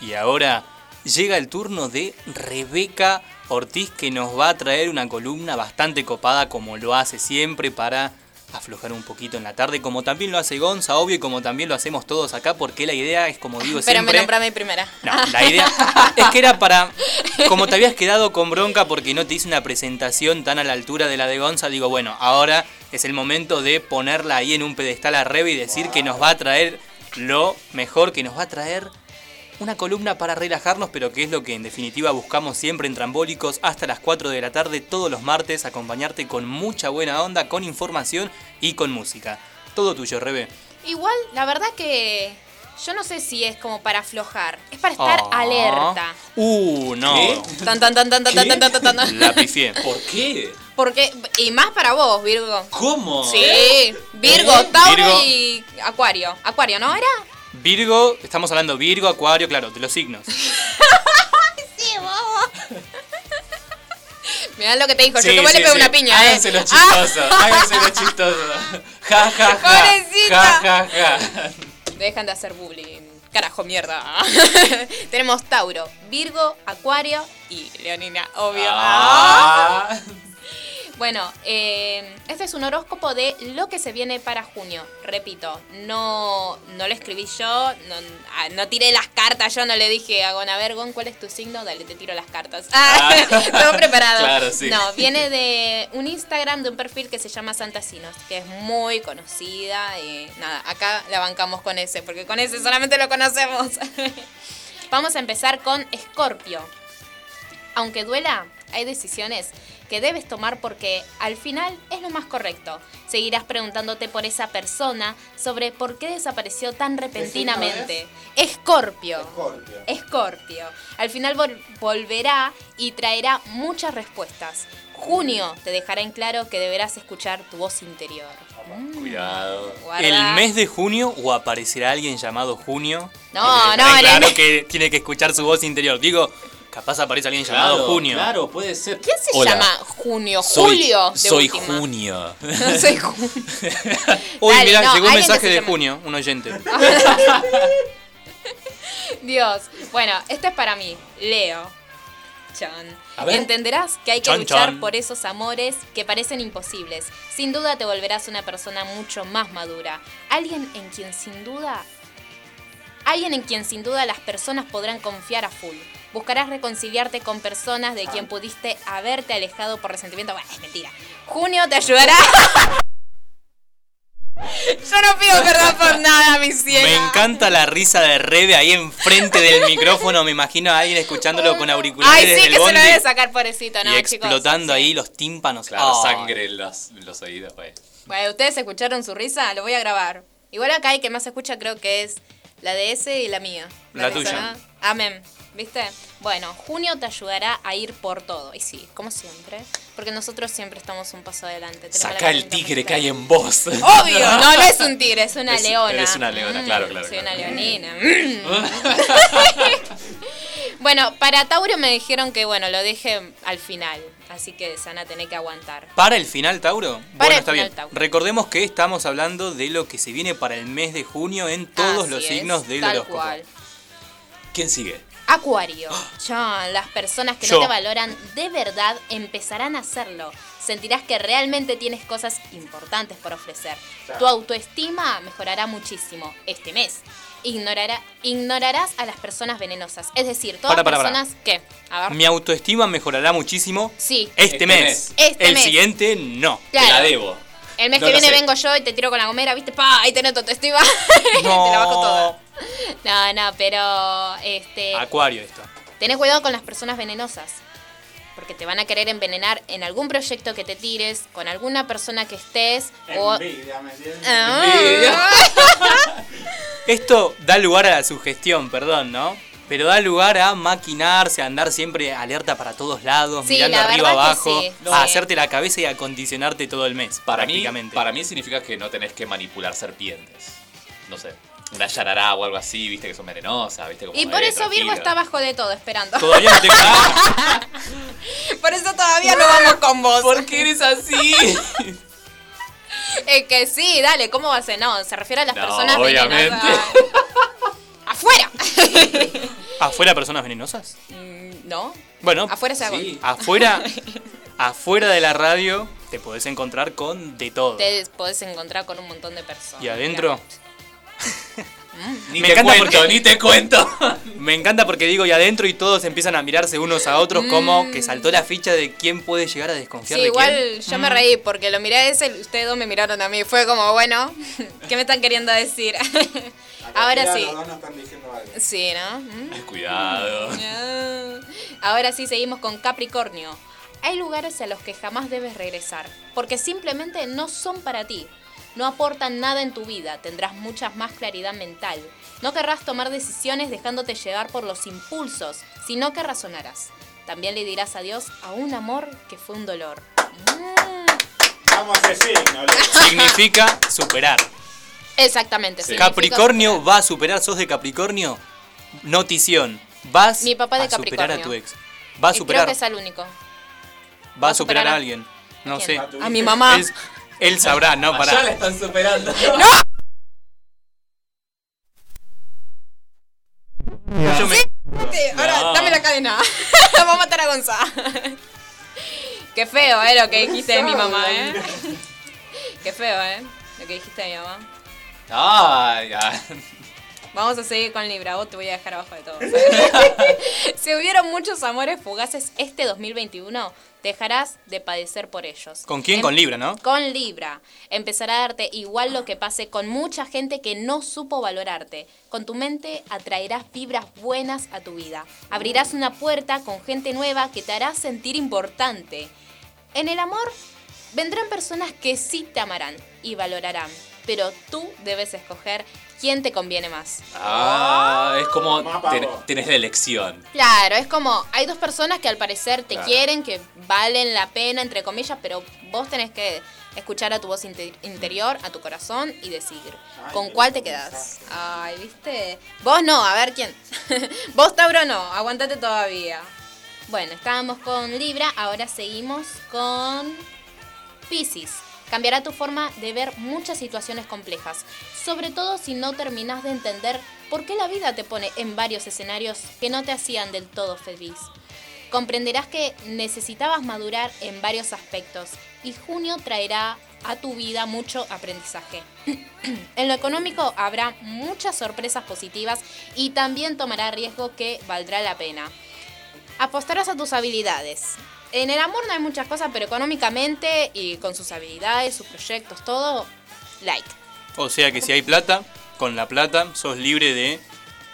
y ahora llega el turno de Rebeca Ortiz que nos va a traer una columna bastante copada como lo hace siempre para aflojar un poquito en la tarde, como también lo hace Gonza, obvio, y como también lo hacemos todos acá, porque la idea es, como digo Pero me siempre... nombrame primera. No, la idea es que era para. Como te habías quedado con bronca porque no te hice una presentación tan a la altura de la de Gonza, digo, bueno, ahora es el momento de ponerla ahí en un pedestal a Rebe y decir que nos va a traer lo mejor, que nos va a traer una columna para relajarnos, pero que es lo que en definitiva buscamos siempre en Trambólicos hasta las 4 de la tarde, todos los martes, acompañarte con mucha buena onda, con información y con música. Todo tuyo, Rebe. Igual, la verdad que yo no sé si es como para aflojar. Es para estar Ah. alerta. Uh, no. Tan, tan, tan, tan, tan, tan, tan, tan, tan. La pifié. ¿Por qué? Porque, y más para vos, Virgo. ¿Cómo? Sí, Virgo, ¿Eh? Tauro Virgo. y Acuario. Acuario, ¿no era? Virgo, estamos hablando Virgo, Acuario, claro, de los signos. Sí, vos. Mirá lo que te dijo, Sí, yo que vos sí, le pego sí. una piña, Háganse ¿eh? lo chistoso, háganse lo chistoso. Ja, ja, ja. Pobrecita. Ja, ja, ja. Dejan de hacer bullying. Carajo, mierda. Tenemos Tauro, Virgo, Acuario y Leonina, obvio. Ah. Bueno, eh, este es un horóscopo de lo que se viene para junio. Repito, no, no lo escribí yo, no, ah, no tiré las cartas, yo no le dije a Gon, a ver, Gon, ¿cuál es tu signo? Dale, te tiro las cartas. Ah, preparado. Claro, sí. No, viene de un Instagram de un perfil que se llama Santasinos, que es muy conocida y nada, acá la bancamos con ese, porque con ese solamente lo conocemos. Vamos a empezar con Escorpio. Aunque duela, hay decisiones que debes tomar porque al final es lo más correcto. Seguirás preguntándote por esa persona sobre por qué desapareció tan repentinamente. Escorpio. Escorpio. Escorpio. Al final vol- volverá y traerá muchas respuestas. Junio te dejará en claro que deberás escuchar tu voz interior. Cuidado. Guarda. ¿El mes de junio o aparecerá alguien llamado Junio? No, Que no, el claro que tiene que escuchar su voz interior. Digo, capaz aparece alguien llamado Claro, Junio. Claro, puede ser. ¿Quién se Hola. llama Junio? Soy- Julio. De soy última. Junio. soy Junio. Uy, Dale, mirá, no, llegó un mensaje de Junio, un oyente. Dios. Bueno, este es para mí, Leo. Chan. A ver. Entenderás que hay que luchar por esos amores que parecen imposibles. Sin duda te volverás una persona mucho más madura. Alguien en quien sin duda alguien en quien sin duda las personas podrán confiar a full. Buscarás reconciliarte con personas de quien pudiste haberte alejado por resentimiento. Bueno, es mentira. Junio te ayudará. Yo no pido perdón por nada, mi cielo. Me encanta la risa de Rebe ahí enfrente del micrófono. Me imagino a alguien escuchándolo con auriculares Ay, sí, desde que el se lo debe sacar, pobrecito, ¿no, y chicos? explotando ahí los tímpanos. Claro, Oh. sangre en los, en los oídos, pues. Bueno, ¿ustedes escucharon su risa? Lo voy a grabar. Igual acá hay que más se escucha creo que es la de ese y la mía. La risa, tuya. ¿no? Amén. ¿Viste? Bueno, junio te ayudará a ir por todo. Y sí, como siempre. Porque nosotros siempre estamos un paso adelante. Saca el tigre que hay en vos. Obvio, no, no es un tigre, es una Es- leona. eres una leona, Mm, claro, claro, Soy claro. una leonina. Bueno, para Tauro me dijeron que bueno, lo deje al final. Así que se van a tener que aguantar. ¿Para el final, Tauro? Para bueno, el está final, bien. Tauro. Recordemos que estamos hablando de lo que se viene para el mes de junio en todos Así los es, signos del tal horóscopo. cual. ¿Quién sigue? Acuario. John, las personas que Yo. no te valoran de verdad empezarán a hacerlo. Sentirás que realmente tienes cosas importantes por ofrecer. Tu autoestima mejorará muchísimo este mes. Ignorará, ignorarás a las personas venenosas. Es decir, todas para. personas que... A ver. Mi autoestima mejorará muchísimo Sí. este, Este mes. mes. Este el mes. siguiente, no. Claro. Te la debo. El mes No que viene sé. vengo yo y te tiro con la gomera, ¿viste? Pa, ahí tenés tu autoestima. No. te la bajo toda. No, no, pero este Acuario esto. Tenés cuidado con las personas venenosas. Porque te van a querer envenenar en algún proyecto que te tires, con alguna persona que estés. o... Envidia, ¿me entiendes? Ah. Esto da lugar a la sugestión, perdón, ¿no? Pero da lugar a maquinarse, a andar siempre alerta para todos lados, Sí, mirando la arriba abajo, sí, a sí. hacerte la cabeza y a condicionarte todo el mes, Para mí, prácticamente. para mí significa que no tenés que manipular serpientes. No sé. Una yarará o algo así, viste que son venenosas, viste como Y por eso Virgo tranquilo. está abajo de todo, esperando. Todavía no tengo nada. por eso todavía no vamos con vos. ¿Por qué eres así? Es que sí, dale, ¿cómo va a ser? No, se refiere a las No, personas obviamente. venenosas. ¡Afuera! ¿Afuera personas venenosas? Mm, ¿No? Bueno, Afuera se hago. Sí. afuera, afuera de la radio te podés encontrar con de todo. Te podés encontrar con un montón de personas. Y adentro, Ni Me te encanta cuento, porque- ni te cuento. me encanta porque digo y adentro y todos empiezan a mirarse unos a otros como Mm. que saltó la ficha de quién puede llegar a desconfiar Sí, de igual quién. yo me Mm. reí porque lo miré a ese y ustedes dos me miraron a mí. Fue como, bueno, ¿qué me están queriendo decir? Ahora sí. Los dos nos están diciendo algo. Sí, ¿no? Mm. Cuidado. Ah. Ahora sí seguimos con Capricornio. Hay lugares a los que jamás debes regresar, porque simplemente no son para ti. No aportan nada en tu vida, tendrás mucha más claridad mental. No querrás tomar decisiones dejándote llevar por los impulsos, sino que razonarás. También le dirás adiós a un amor que fue un dolor. Vamos a ese signo. Significa superar. Exactamente. significa Capricornio superar. va a superar, sos de Capricornio. Notición. Vas Mi papá de a superar a tu ex. Va a superar. Creo que es el único. Va a superar a alguien. No quién? sé. A mi mamá. Él, él sabrá, no, Allá para. la están superando. Yo me- Sí, ahora No. dame la cadena. Vamos a matar a Gonza. Qué feo, eh, lo que dijiste de mi mamá, eh. Qué feo, eh, lo que dijiste de mi mamá. Ya. Vamos a seguir con Libra, vos te voy a dejar abajo de todo. si hubieron muchos amores fugaces este 2021, dejarás de padecer por ellos. ¿Con quién? Em- Con Libra, ¿no? Con Libra. Empezará a darte igual lo que pase con mucha gente que no supo valorarte. Con tu mente atraerás vibras buenas a tu vida. Abrirás una puerta con gente nueva que te hará sentir importante. En el amor vendrán personas que sí te amarán y valorarán. Pero tú debes escoger quién te conviene más. Ah, es como ten- tenés la elección. Claro, es como, hay dos personas que al parecer te Claro. quieren, que valen la pena, entre comillas, pero vos tenés que escuchar a tu voz inte- interior, a tu corazón y decidir Ay, con cuál te quedas. Ay, ¿viste? Vos no, a ver quién. vos, Tauro, no, aguantate todavía. Bueno, estábamos con Libra, ahora seguimos con Piscis. Cambiará tu forma de ver muchas situaciones complejas, sobre todo si no terminas de entender por qué la vida te pone en varios escenarios que no te hacían del todo feliz. Comprenderás que necesitabas madurar en varios aspectos y junio traerá a tu vida mucho aprendizaje. en lo económico habrá muchas sorpresas positivas y también tomará riesgo que valdrá la pena. Apostarás a tus habilidades. En el amor no hay muchas cosas, pero económicamente y con sus habilidades, sus proyectos, todo, like. O sea que si hay plata, con la plata sos libre de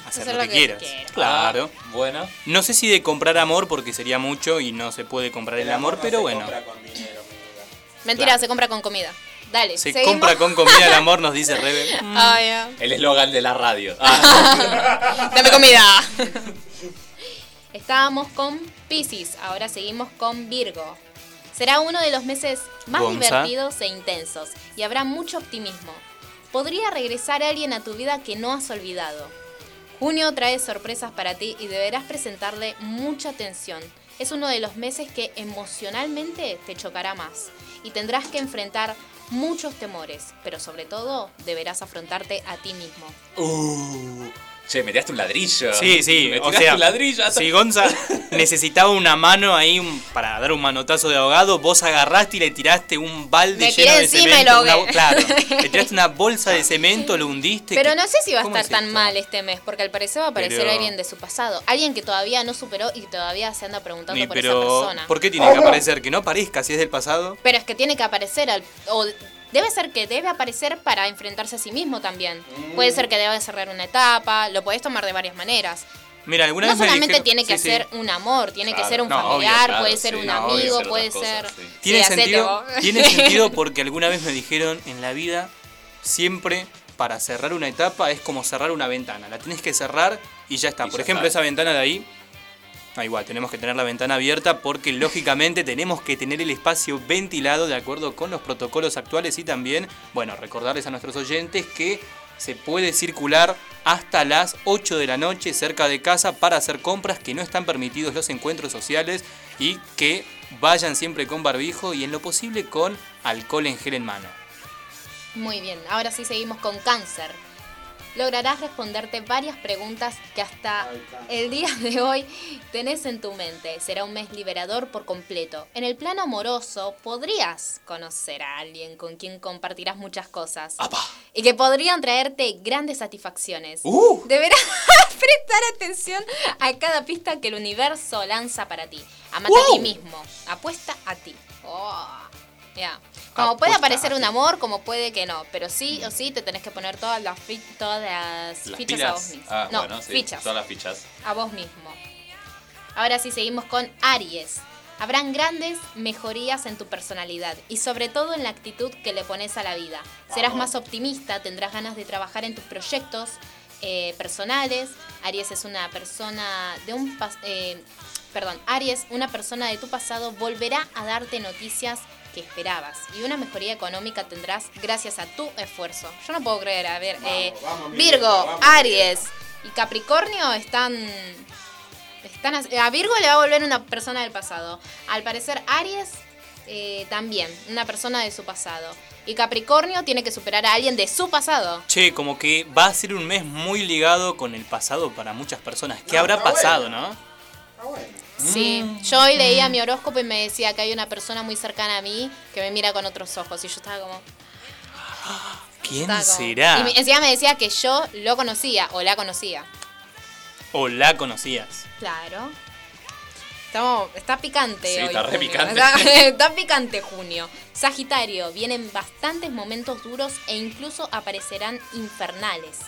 hacer, lo, que, quieras. Claro. Ah, bueno. No sé si de comprar amor porque sería mucho y no se puede comprar el, amor, pero bueno. Mentira, se compra con comida. Dale, Se ¿seguimos? compra con comida el amor, nos dice Rebe. Ah. El eslogan de la radio. Ah. Dame comida. Estábamos con Pisces, ahora seguimos con Virgo. Será uno de los meses más divertidos e intensos y habrá mucho optimismo. Podría regresar alguien a tu vida que no has olvidado. Junio trae sorpresas para ti y deberás presentarle mucha atención. Es uno de los meses que emocionalmente te chocará más y tendrás que enfrentar muchos temores, pero sobre todo deberás afrontarte a ti mismo. Uh, che, me tiraste un ladrillo. Sí, sí, Me o tiraste sea, un ladrillo. hasta- si Gonza necesitaba una mano ahí un- para dar un manotazo de ahogado, vos agarraste y le tiraste un balde Me lleno tiré de y cemento. lo una- ahogué. claro, le tiraste una bolsa de cemento, lo hundiste. Pero ¿qué- no sé si va a estar es tan esto? mal este mes, porque al parecer va a aparecer Pero- alguien de su pasado. Alguien que todavía no superó y que todavía se anda preguntando Ni, por esa pero, persona. ¿por qué tiene que aparecer? Que no aparezca si es del pasado. Pero es que tiene que aparecer, al- o debe ser que debe aparecer para enfrentarse a sí mismo también. Puede ser que deba cerrar una etapa, lo podés tomar de varias maneras. Mira, alguna No vez solamente dijeron- tiene que sí, sí. ser un amor, tiene Claro. que ser un No, obvio, familiar, claro, puede ser sí, un no, amigo, ser puede ser... cosas, sí. Tiene, sentido, tiene sentido porque alguna vez me dijeron en la vida, siempre para cerrar una etapa es como cerrar una ventana. La tenés que cerrar y ya está. Y Por ya ejemplo, está. esa ventana de ahí, da igual, tenemos que tener la ventana abierta porque lógicamente tenemos que tener el espacio ventilado de acuerdo con los protocolos actuales y también, bueno, recordarles a nuestros oyentes que se puede circular hasta las 8 de la noche cerca de casa para hacer compras, que no están permitidos los encuentros sociales y que vayan siempre con barbijo y en lo posible con alcohol en gel en mano. Muy bien, ahora sí seguimos con cáncer. Lograrás responderte varias preguntas que hasta el día de hoy tenés en tu mente. Será un mes liberador por completo. En el plano amoroso podrías conocer a alguien con quien compartirás muchas cosas. Y que podrían traerte grandes satisfacciones. Uh. Deberás prestar atención a cada pista que el universo lanza para ti. Amate a ti mismo. Apuesta a ti. Oh, ya. Como puede aparecer un amor, como puede que no. Pero sí o sí te tenés que poner todas las, fi- todas las Las fichas pilas. a vos mismo. Ah, no, bueno, sí. fichas. Todas las fichas. A vos mismo. Ahora sí seguimos con Aries. Habrán grandes mejorías en tu personalidad y sobre todo en la actitud que le pones a la vida. Serás más optimista, tendrás ganas de trabajar en tus proyectos eh, personales. Aries es una persona de un eh, perdón, Aries, una persona de tu pasado volverá a darte noticias que esperabas y una mejoría económica tendrás gracias a tu esfuerzo. Yo no puedo creer, a ver, eh, vamos, Virgo, Virgo, vamos, Aries y Capricornio están están a Virgo le va a volver una persona del pasado. Al parecer Aries eh, también, una persona de su pasado. Y Capricornio tiene que superar a alguien de su pasado. Che, como que va a ser un mes muy ligado con el pasado para muchas personas. ¿Qué No, habrá pasado, bueno. no? Está bueno. Sí, yo hoy leía mi horóscopo y me decía que hay una persona muy cercana a mí que me mira con otros ojos. Y yo estaba como. ¿Quién estaba como- será? Y encima me decía que yo lo conocía o la conocía. ¿O la conocías? Claro. Estamos, está picante Sí, hoy. está re junio. picante. Está, está picante junio. Sagitario, vienen bastantes momentos duros e incluso aparecerán infernales.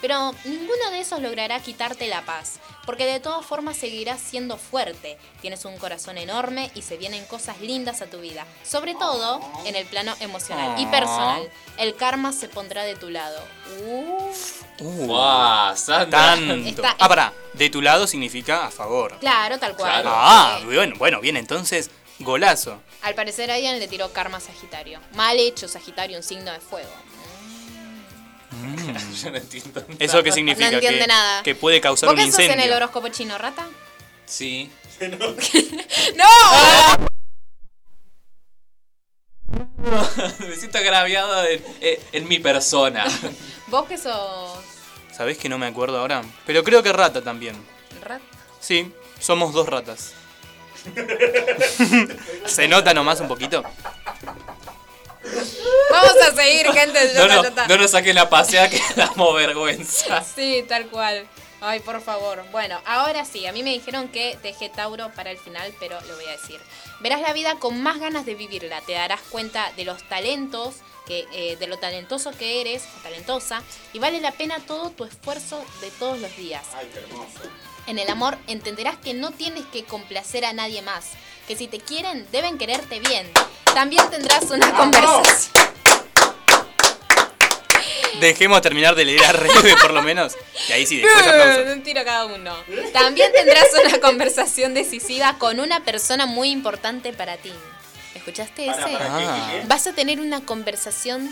Pero ninguno de esos logrará quitarte la paz, porque de todas formas seguirás siendo fuerte. Tienes un corazón enorme y se vienen cosas lindas a tu vida, sobre todo en el plano emocional y Oh. personal. El karma se pondrá de tu lado. Uf. Uh, ¡Guau, Sandra! tanto. Está- Ah, pará, de tu lado significa a favor. Claro, tal cual. Claro. Ah, Sí. bueno, bueno, bien, entonces, golazo. Al parecer alguien le tiró karma a Sagitario. Mal hecho, Sagitario, un signo de fuego. Yo no entiendo. nada. ¿Eso qué significa? No entiende que, nada. que puede causar ¿Vos un qué sos en el incendio. horóscopo chino, rata? Sí. ¡No! Me siento agraviado en, en- en mi persona. ¿Vos que sos ¿Sabés que no me acuerdo ahora? Pero creo que rata también. rata? Sí, somos dos ratas. ¿Se nota nomás un poquito? Vamos a seguir, gente. No, nos saquen la pasea que damos vergüenza. Sí, tal cual. Ay, por favor. Bueno, ahora sí, a mí me dijeron que dejé Tauro para el final, pero lo voy a decir. Verás la vida con más ganas de vivirla, te darás cuenta de los talentos, que, eh, de lo talentoso que eres, o talentosa, y vale la pena todo tu esfuerzo de todos los días. Ay, qué hermoso. En el amor entenderás que no tienes que complacer a nadie más, que si te quieren deben quererte bien. También tendrás una conversación. Dejemos terminar de leer a Rebe por lo menos. Y ahí sí, después aplausos. Un tiro cada uno. También tendrás una conversación decisiva con una persona muy importante para ti. ¿Escuchaste ese? Para, para, ¿qué, Ah. Vas a tener una conversación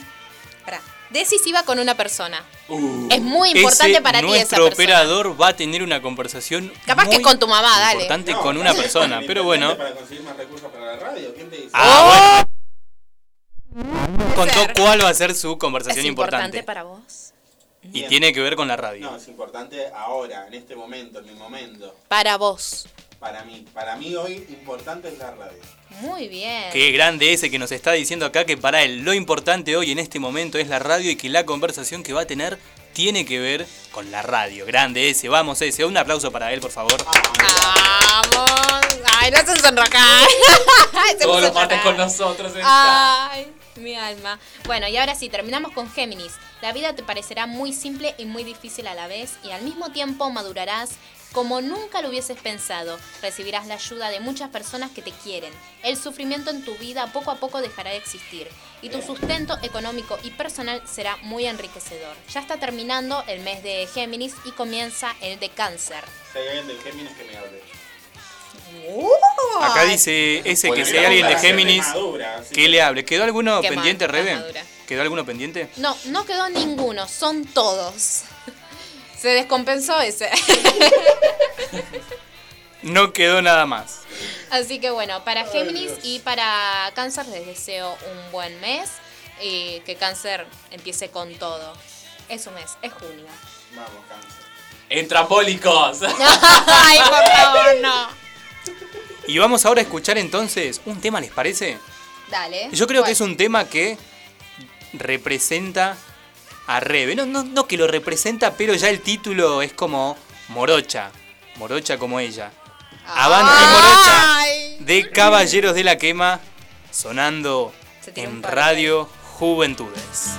decisiva con una persona. Uh, Es muy importante ese para ti esa Nuestro operador va a tener una conversación. Capaz que muy con tu mamá, dale. Importante No, con ¿no una es persona, pero bueno. intendente Para conseguir más recursos para la radio, ¿quién te dice? Ah, bueno. Contó ser. cuál va a ser su Es conversación importante importante. para vos. Y Bien. tiene que ver con la radio. No, es importante ahora, en este momento, en mi momento. Para vos. Para mí, para mí hoy importante es la radio. Muy bien. Qué grande ese que nos está diciendo acá que para él lo importante hoy en este momento es la radio y que la conversación que va a tener tiene que ver con la radio. Grande ese, vamos ese. Un aplauso para él, por favor. Vamos. Ay, no se sonrojar. Todos los martes con nosotros. está. Ay, mi alma. Bueno, y ahora sí, terminamos con Géminis. La vida te parecerá muy simple y muy difícil a la vez y al mismo tiempo madurarás como nunca lo hubieses pensado. Recibirás la ayuda de muchas personas que te quieren. El sufrimiento en tu vida poco a poco dejará de existir y tu sustento económico y personal será muy enriquecedor. Ya está terminando el mes de Géminis y comienza el de Cáncer. Si hay alguien del Géminis que me hable. Acá dice ese que si hay alguien de Géminis que le hable. ¿Quedó alguno pendiente, Rebe? ¿Quedó alguno pendiente? No, no quedó ninguno, son todos. Se descompensó ese. No quedó nada más. Así que bueno, para Géminis y para Cáncer les deseo un buen mes y que Cáncer empiece con todo. Es un mes, es junio. Vamos, cáncer. ¡Entrambólicos! Ay, por favor, no. Y vamos ahora a escuchar entonces un tema, ¿les parece? Dale. Yo creo ¿Cuál? que es un tema que representa a Rebe. No, no, no que lo representa, pero ya el título es como Morocha. Morocha como ella. Avante Morocha de Caballeros de la Quema sonando en. Radio Juventudes.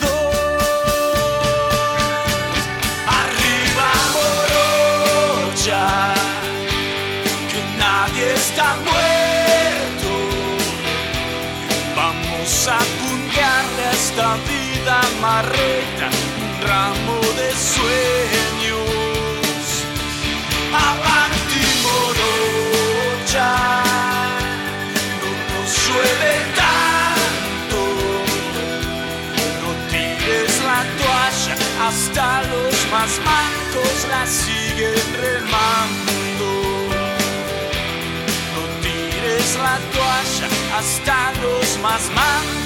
Puntearle a esta vida marreta un ramo de sueños. Avanti morocha, no nos llueve tanto. No tires la toalla, hasta los más mancos la siguen remando. La toalla, hasta los más mancos.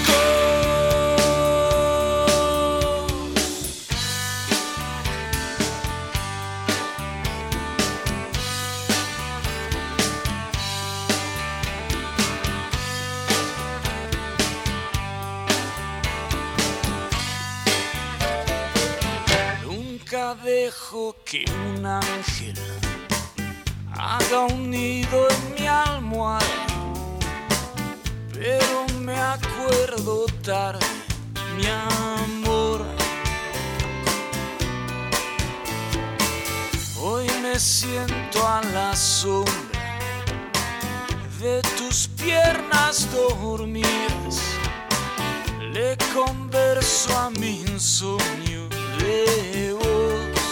Nunca dejo que un ángel haga un nido en mi almohada, pero me acuerdo tarde, mi amor. Hoy me siento a la sombra de tus piernas dormidas. Le converso a mi insomnio de vos.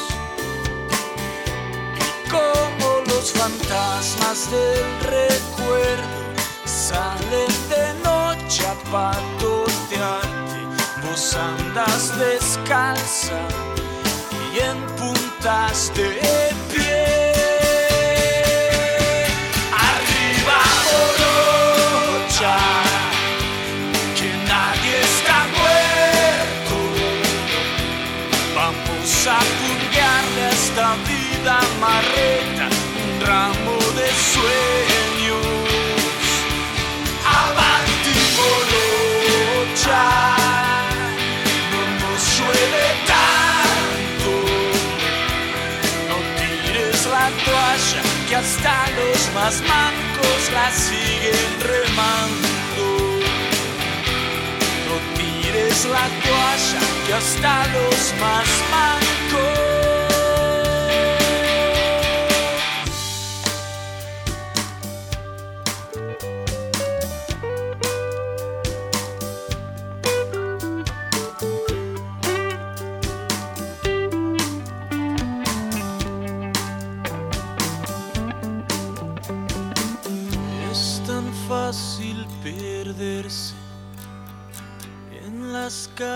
Y como los fantasmas del recuerdo salen de noche a patotearte, vos andas descalza y en puntas de pie. No nos llueve tanto. No tires la toalla, que hasta los más mancos la siguen remando. No tires la toalla, que hasta los más mancos.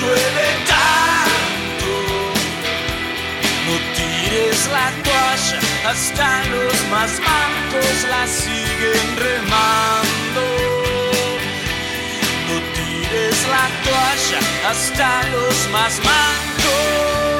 Llueve tanto. No tires la toalla, hasta los más mancos la siguen remando. No tires la toalla, hasta los más mancos.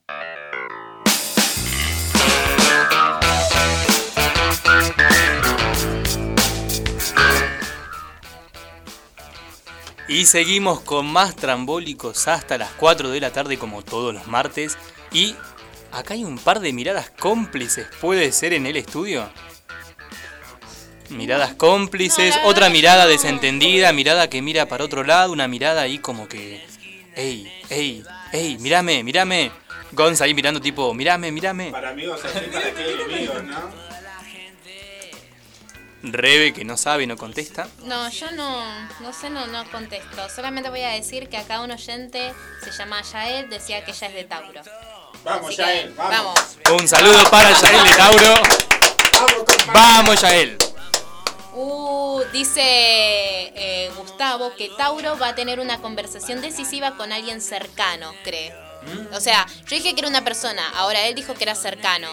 Y seguimos con más trambólicos hasta las 4 de la tarde como todos los martes. Y acá hay un par de miradas cómplices, ¿puede ser en el estudio? Miradas cómplices, otra mirada desentendida, mirada que mira para otro lado, una mirada ahí como que... ¡Ey, ey, ey, mírame, mírame! Gonza ahí mirando tipo, mírame, mírame. Para amigos así, para enemigos, ¿no? Rebe que no sabe y no contesta. No, yo no, no sé, no, no contesto. Solamente voy a decir que acá un oyente se llama Yael, decía que ella es de Tauro. Vamos, Así que, Yael, vamos. Un saludo para Yael de Tauro. Vamos, Yael. Uh, dice eh, Gustavo que Tauro va a tener una conversación decisiva con alguien cercano, cree. O sea, yo dije que era una persona, ahora él dijo que era cercano.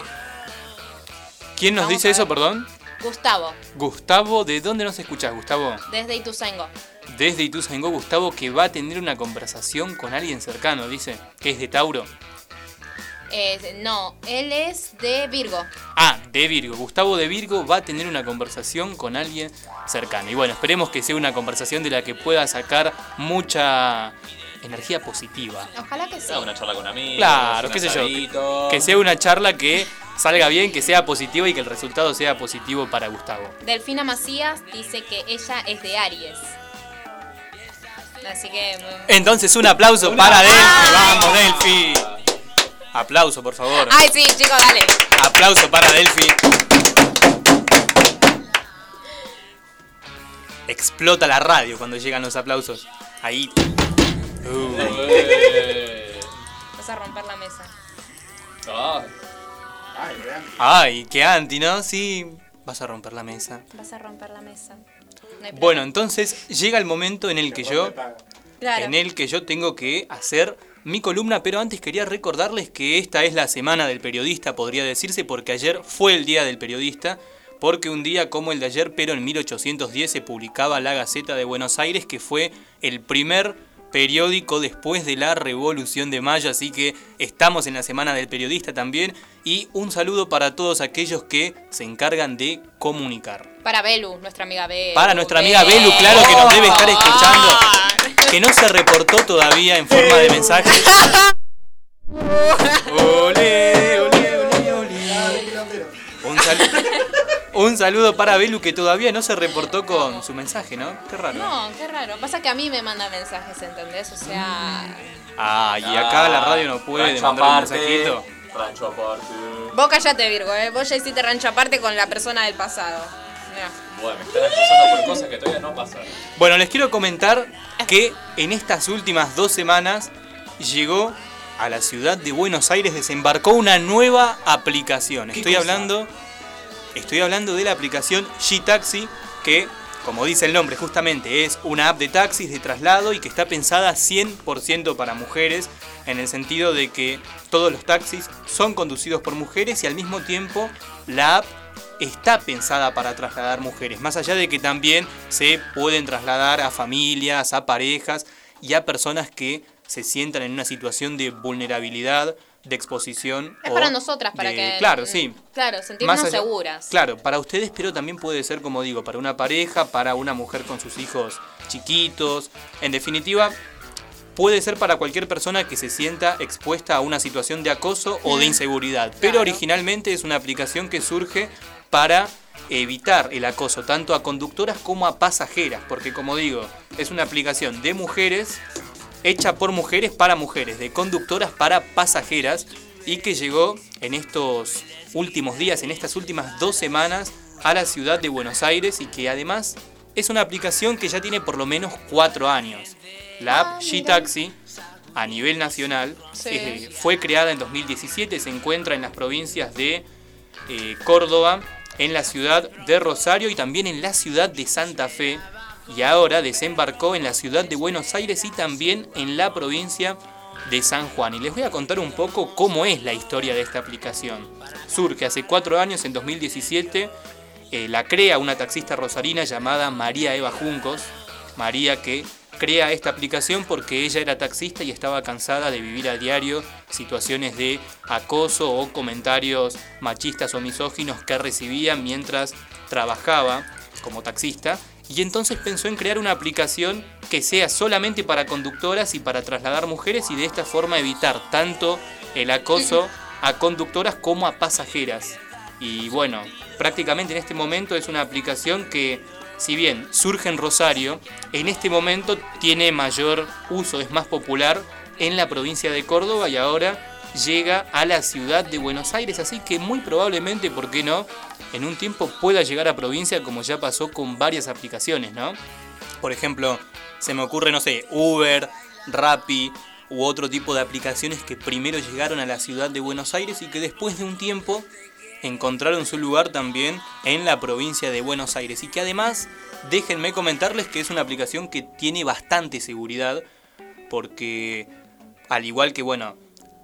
¿Quién nos Vamos dice eso, perdón? Gustavo, Gustavo, ¿de dónde nos escuchás, Gustavo? desde Ituzaingó. Desde Ituzaingó, Gustavo, que va a tener una conversación con alguien cercano, dice, que es de Tauro. Eh, no, él es de Virgo. Ah, de Virgo. Gustavo de Virgo va a tener una conversación con alguien cercano. Y bueno, esperemos que sea una conversación de la que pueda sacar mucha energía positiva. Ojalá que sí. Ah, una charla con amigos. Claro, qué sé yo. Que sea una charla que salga bien, que sea positiva y que el resultado sea positivo para Gustavo. Delfina Macías dice que ella es de Aries. Así que. mm, Entonces un aplauso para Delphi. Vamos, Delphi. Aplauso, por favor. Ay, sí, chicos, dale. Aplauso para Delphi. Explota la radio cuando llegan los aplausos. Ahí. Uh. Vas a romper la mesa. Ay. Ay, qué anti, ¿no? Sí, vas a romper la mesa. Vas a romper la mesa. No Bueno, entonces llega el momento en el que yo Claro. en el que yo tengo que hacer mi columna, pero antes quería recordarles que esta es la semana del periodista, podría decirse, porque ayer fue el día del periodista, porque un día como el de ayer, pero en 1810 se publicaba la Gaceta de Buenos Aires, que fue el primer periódico después de la Revolución de Mayo, así que estamos en la semana del periodista también, y un saludo para todos aquellos que se encargan de comunicar. Para Belu, nuestra amiga Belu. Para nuestra amiga Belu, claro que nos debe estar escuchando, que no se reportó todavía en forma de mensaje. Ole, ole, ole, ole. Un, sal- un saludo para Belu que todavía no se reportó con su mensaje, ¿no? Qué raro. No, qué raro. Pasa que a mí me manda mensajes, ¿entendés? O sea. Ah, y acá la radio no puede Rancho mandar un mensajito. Rancho aparte. Vos callate, Virgo, ¿eh? Vos ya hiciste rancho aparte con la persona del pasado. Mirá. Bueno, me están acusando por cosas que todavía no pasaron. Bueno, les quiero comentar que en estas últimas dos semanas llegó a la ciudad de Buenos Aires, desembarcó una nueva aplicación. Estoy cosa? hablando, estoy hablando de la aplicación G-Taxi, que, como dice el nombre, justamente es una app de taxis de traslado y que está pensada 100% para mujeres, en el sentido de que todos los taxis son conducidos por mujeres y al mismo tiempo la app está pensada para trasladar mujeres, más allá de que también se pueden trasladar a familias, a parejas y a personas que se sientan en una situación de vulnerabilidad, de exposición. Es o para nosotras, para de- que. Claro, sí. Claro, sentirnos allá- seguras. Claro, para ustedes, pero también puede ser, como digo, para una pareja, para una mujer con sus hijos chiquitos. En definitiva, puede ser para cualquier persona que se sienta expuesta a una situación de acoso o de Mm. inseguridad. Pero originalmente es una aplicación que surge para evitar el acoso tanto a conductoras como a pasajeras, porque como digo, es una aplicación de mujeres hecha por mujeres para mujeres, de conductoras para pasajeras y que llegó en estos últimos días, en estas últimas dos semanas a la ciudad de Buenos Aires y que además es una aplicación que ya tiene por lo menos cuatro años. La app G-Taxi a nivel nacional Sí. eh, fue creada en 2017, se encuentra en las provincias de eh, Córdoba, en la ciudad de Rosario y también en la ciudad de Santa Fe. Y ahora desembarcó en la ciudad de Buenos Aires y también en la provincia de San Juan. Y les voy a contar un poco cómo es la historia de esta aplicación. Surge hace cuatro años, en 2017, eh, la crea una taxista rosarina llamada María Eva Juncos. María que crea esta aplicación porque ella era taxista y estaba cansada de vivir a diario situaciones de acoso o comentarios machistas o misóginos que recibía mientras trabajaba como taxista. Y entonces pensó en crear una aplicación que sea solamente para conductoras y para trasladar mujeres y de esta forma evitar tanto el acoso a conductoras como a pasajeras. Y bueno, prácticamente en este momento es una aplicación que, si bien surge en Rosario, en este momento tiene mayor uso, es más popular en la provincia de Córdoba y ahora llega a la ciudad de Buenos Aires. Así que muy probablemente, ¿por qué no? En un tiempo pueda llegar a provincia como ya pasó con varias aplicaciones, ¿no? Por ejemplo, se me ocurre, no sé, Uber, Rappi u otro tipo de aplicaciones que primero llegaron a la ciudad de Buenos Aires y que después de un tiempo encontraron su lugar también en la provincia de Buenos Aires. Y que además, déjenme comentarles que es una aplicación que tiene bastante seguridad porque al igual que, bueno,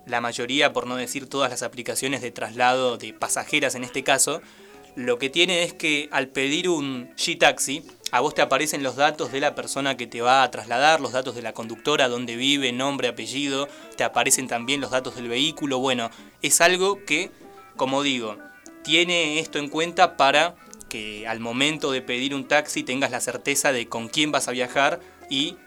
la mayoría, por no decir todas las aplicaciones de traslado de pasajeras en este caso, Lo que tiene es que al pedir un G-Taxi, a vos te aparecen los datos de la persona que te va a trasladar, los datos de la conductora, dónde vive, nombre, apellido, te aparecen también los datos del vehículo. Bueno, es algo que, como digo, tiene esto en cuenta para que al momento de pedir un taxi tengas la certeza de con quién vas a viajar y,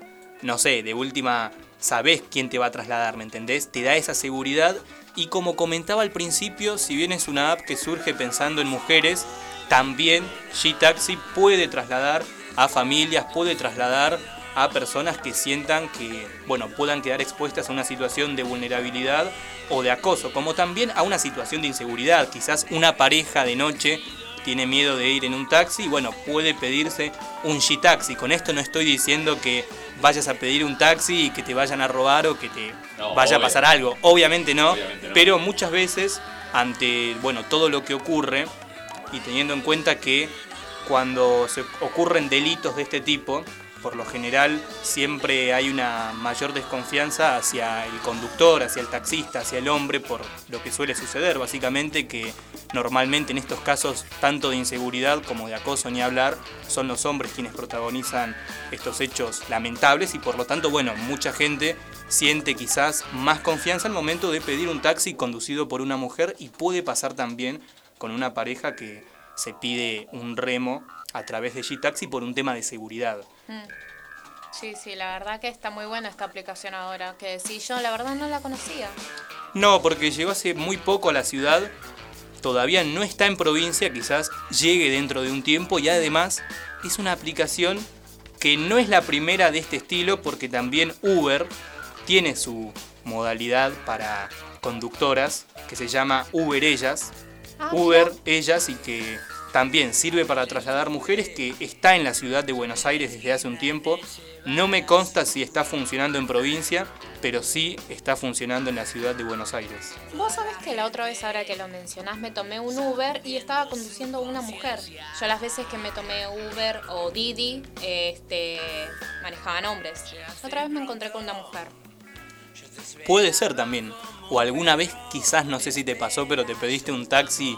no sé, de última, sabés quién te va a trasladar, ¿me entendés? Te da esa seguridad y como comentaba al principio, si bien es una app que surge pensando en mujeres, también G-Taxi puede trasladar a familias, puede trasladar a personas que sientan que, bueno, puedan quedar expuestas a una situación de vulnerabilidad o de acoso, como también a una situación de inseguridad. Quizás una pareja de noche tiene miedo de ir en un taxi bueno, puede pedirse un G-Taxi. Con esto no estoy diciendo que vayas a pedir un taxi y que te vayan a robar o que te No, vaya a pasar algo. Obviamente no, Obviamente no. pero muchas veces ante, bueno, todo lo que ocurre y teniendo en cuenta que cuando se ocurren delitos de este tipo, por lo general siempre hay una mayor desconfianza hacia el conductor, hacia el taxista, hacia el hombre, por lo que suele suceder, básicamente que normalmente en estos casos tanto de inseguridad como de acoso ni hablar, son los hombres quienes protagonizan estos hechos lamentables y por lo tanto, bueno, mucha gente siente quizás más confianza al momento de pedir un taxi conducido por una mujer y puede pasar también con una pareja que se pide un remo a través de G-Taxi por un tema de seguridad. Mm. Sí, sí, la verdad que está muy buena esta aplicación ahora. Que sí, yo la verdad no la conocía. No, porque llegó hace muy poco a la ciudad, todavía no está en provincia, quizás llegue dentro de un tiempo y además es una aplicación que no es la primera de este estilo porque también Uber tiene su modalidad para conductoras que se llama Uber Ellas. Ah, Uber Ellas y que también sirve para trasladar mujeres que está en la ciudad de Buenos Aires desde hace un tiempo. No me consta si está funcionando en provincia, pero sí está funcionando en la ciudad de Buenos Aires. Vos sabés que la otra vez, ahora que lo mencionás, me tomé un Uber y estaba conduciendo una mujer. Yo las veces que me tomé Uber o Didi, este, manejaban hombres. Otra vez me encontré con una mujer. Puede ser también. O alguna vez quizás, no sé si te pasó, pero te pediste un taxi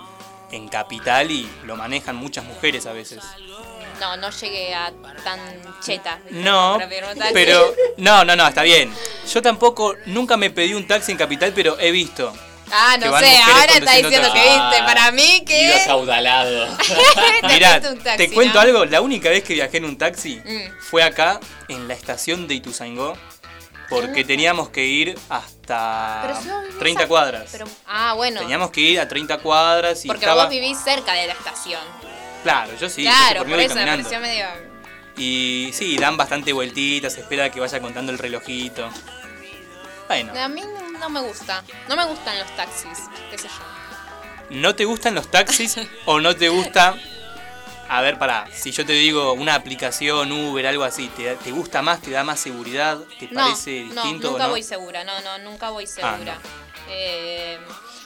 en capital y lo manejan muchas mujeres a veces. No, no llegué a tan cheta. No, pero... No, no, no, está bien. Yo tampoco, nunca me pedí un taxi en capital, pero he visto. Ah, no sé, ahora está diciendo que viste. Para mí que... acaudalado. Te Mirá, taxi, te cuento ¿no? algo, la única vez que viajé en un taxi Mm. fue acá, en la estación de Ituzaingó, porque teníamos que ir hasta Pero si vos vivís 30 a- cuadras. Pero, ah, bueno. Teníamos que ir a 30 cuadras y Porque estaba... vos vivís cerca de la estación. Claro, yo sí, yo claro, por por eso me pareció medio... Y sí, dan bastante vueltitas, espera que vaya contando el relojito. Bueno, A mí no, no me gusta. No me gustan los taxis, qué sé yo. ¿no te gustan los taxis o no te gusta... A ver, pará, si yo te digo una aplicación, Uber, algo así, ¿te, te gusta más, te da más seguridad, te No, parece no, distinto nunca o no? voy segura, no, no, nunca voy Ah, segura. Eh,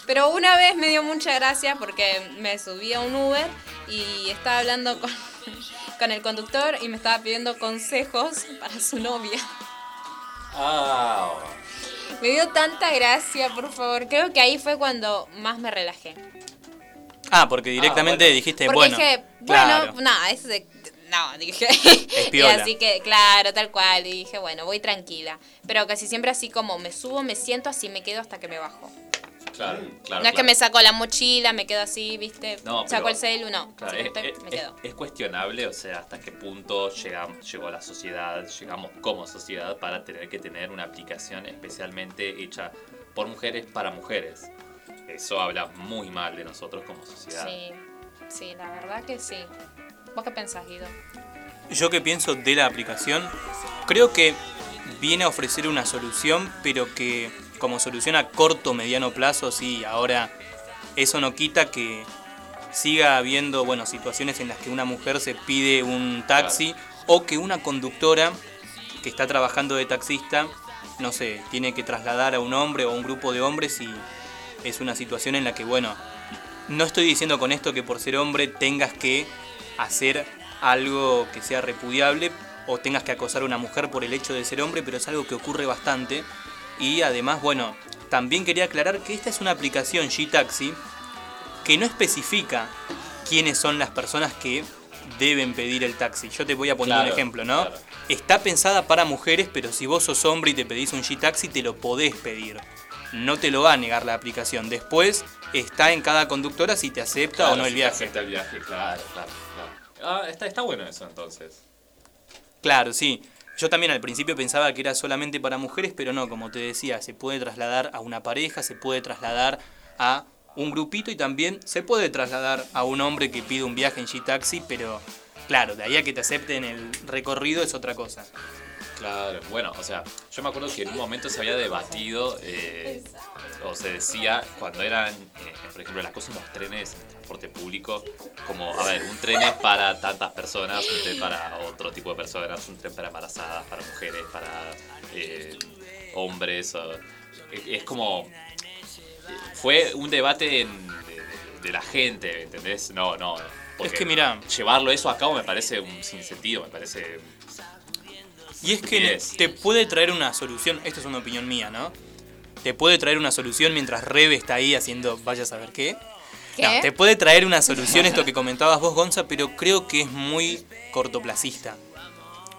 pero una vez me dio mucha gracia porque me subí a un Uber y estaba hablando con, con el conductor y me estaba pidiendo consejos para su novia. Ah, Me dio tanta gracia, por favor. Creo que ahí fue cuando más me relajé. Ah, porque directamente dijiste, Porque bueno, dije, bueno, claro. nada, es de... No, dije. y piola. así que, claro, tal cual. Y dije, bueno, voy tranquila. Pero casi siempre así como me subo, me siento, así me quedo hasta que me bajo. claro, claro. no es que me saco la mochila, me quedo así, ¿viste? No, saco pero- el celu, no. Claro, es, no estoy, es- me es- quedo. es cuestionable, o sea, hasta qué punto llegamos, llegó la sociedad, llegamos como sociedad para tener que tener una aplicación especialmente hecha por mujeres para mujeres. Eso habla muy mal de nosotros como sociedad. Sí, sí, la verdad que sí. ¿Vos qué pensás, Guido? Yo que pienso de la aplicación, creo que viene a ofrecer una solución, pero que como solución a corto o mediano plazo, sí, ahora eso no quita que siga habiendo, bueno, situaciones en las que una mujer se pide un taxi o que una conductora que está trabajando de taxista, no sé, tiene que trasladar a un hombre o a un grupo de hombres y es una situación en la que, bueno, no estoy diciendo con esto que por ser hombre tengas que hacer algo que sea repudiable o tengas que acosar a una mujer por el hecho de ser hombre, pero es algo que ocurre bastante. Y además, bueno, también quería aclarar que esta es una aplicación G-Taxi que no especifica quiénes son las personas que deben pedir el taxi. Yo te voy a poner un ejemplo, ¿no? claro. Está pensada para mujeres, pero si vos sos hombre y te pedís un G-Taxi, te lo podés pedir. No te lo va a negar la aplicación. Después está en cada conductora si te acepta Claro, o no el si viaje. acepta el viaje, claro, claro, claro. Ah, está, está bueno eso entonces. Claro, sí. Yo también al principio pensaba que era solamente para mujeres, pero no, como te decía, se puede trasladar a una pareja, se puede trasladar a un grupito y también se puede trasladar a un hombre que pide un viaje en G-Taxi, pero claro, de ahí a que te acepten el recorrido es otra cosa. Claro, bueno, o sea, yo me acuerdo que en un momento se había debatido, eh, o se decía, cuando eran, eh, por ejemplo, las cosas en los trenes, en transporte público, como, a ver, un tren es para tantas personas, un tren para otro tipo de personas, un tren para embarazadas, para mujeres, para eh, hombres, o- es, es como, fue un debate en- de, la gente, ¿entendés? No, no. porque que mirá. Llevarlo eso a cabo me parece un sinsentido, me parece Y es que te puede traer una solución, esto es una opinión mía, ¿no? Te puede traer una solución mientras Rebe está ahí haciendo vaya a saber qué. ¿Qué? No, te puede traer una solución esto que comentabas vos, Gonza, pero creo que es muy cortoplacista.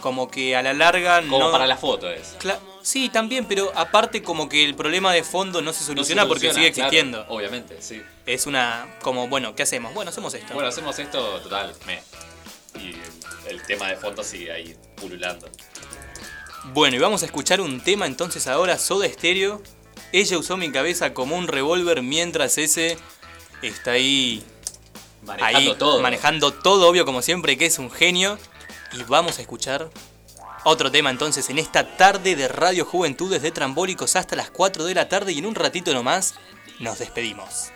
Como que a la larga como no... para la foto es. Cla- sí, también, pero aparte como que el problema de fondo no se soluciona, porque sigue claro, existiendo. obviamente, sí. Es una... como, bueno, ¿qué hacemos? Bueno, hacemos esto. Bueno, hacemos esto total, me. Y el tema de fondo sigue ahí pululando. Bueno, y vamos a escuchar un tema entonces ahora, Soda Stereo. Ella usó mi cabeza como un revólver mientras ese está ahí Manejando ahí, todo. manejando todo, obvio como siempre, que es un genio. Y vamos a escuchar otro tema entonces en esta tarde de Radio Juventudes de Trambólicos hasta las 4 de la tarde y en un ratito nomás nos despedimos.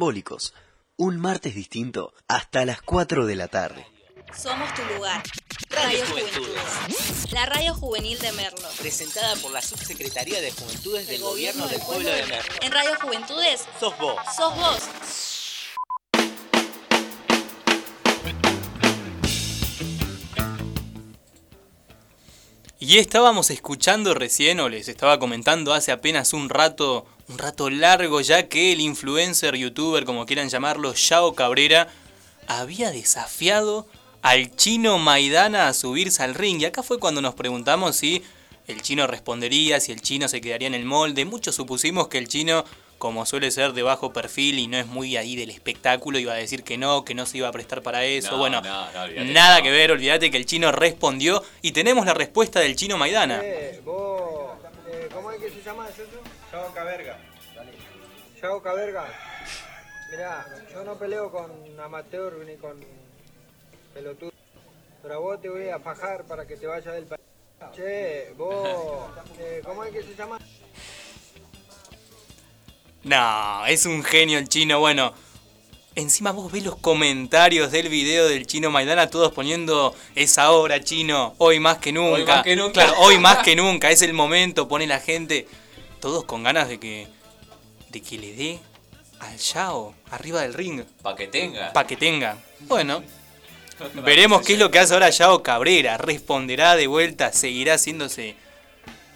Trambólicos, un martes distinto hasta las 4 de la tarde. Somos tu lugar. Radio Juventudes. La radio juvenil de Merlo. Presentada por la Subsecretaría de Juventudes del Gobierno del Pueblo de Merlo. En Radio Juventudes Sos vos. sos vos. Y estábamos escuchando recién, o les estaba comentando hace apenas un rato, un rato largo ya, que el influencer, youtuber, como quieran llamarlo, Yao Cabrera, había desafiado al chino Maidana a subirse al ring. Y acá fue cuando nos preguntamos si el chino respondería, si el chino se quedaría en el molde. Muchos supusimos que el chino, como suele ser de bajo perfil y no es muy ahí del espectáculo, iba a decir que no, que no se iba a prestar para eso. No, bueno, no, no, olvídate nada que ver, olvídate que el chino respondió y tenemos la respuesta del chino Maidana. Eh, vos, eh, ¿cómo es que se llama eso? Chao Caberga. Chao Caberga. Mirá, yo no peleo con amateur ni con pelotudo. Pero a vos te voy a fajar para que te vayas del país. Che, vos, eh, ¿cómo es que se llama? No, es un genio el chino. Bueno, encima vos ves los comentarios del video del chino Maidana, todos poniendo es ahora chino, hoy más que nunca. Hoy más que nunca. Claro, hoy más que nunca, es el momento, pone la gente, todos con ganas de que, de que le dé al Yao arriba del ring. Pa' que tenga. Pa' que tenga. Bueno, veremos qué es lo que hace ahora Yao Cabrera. ¿Responderá de vuelta? ¿Seguirá haciéndose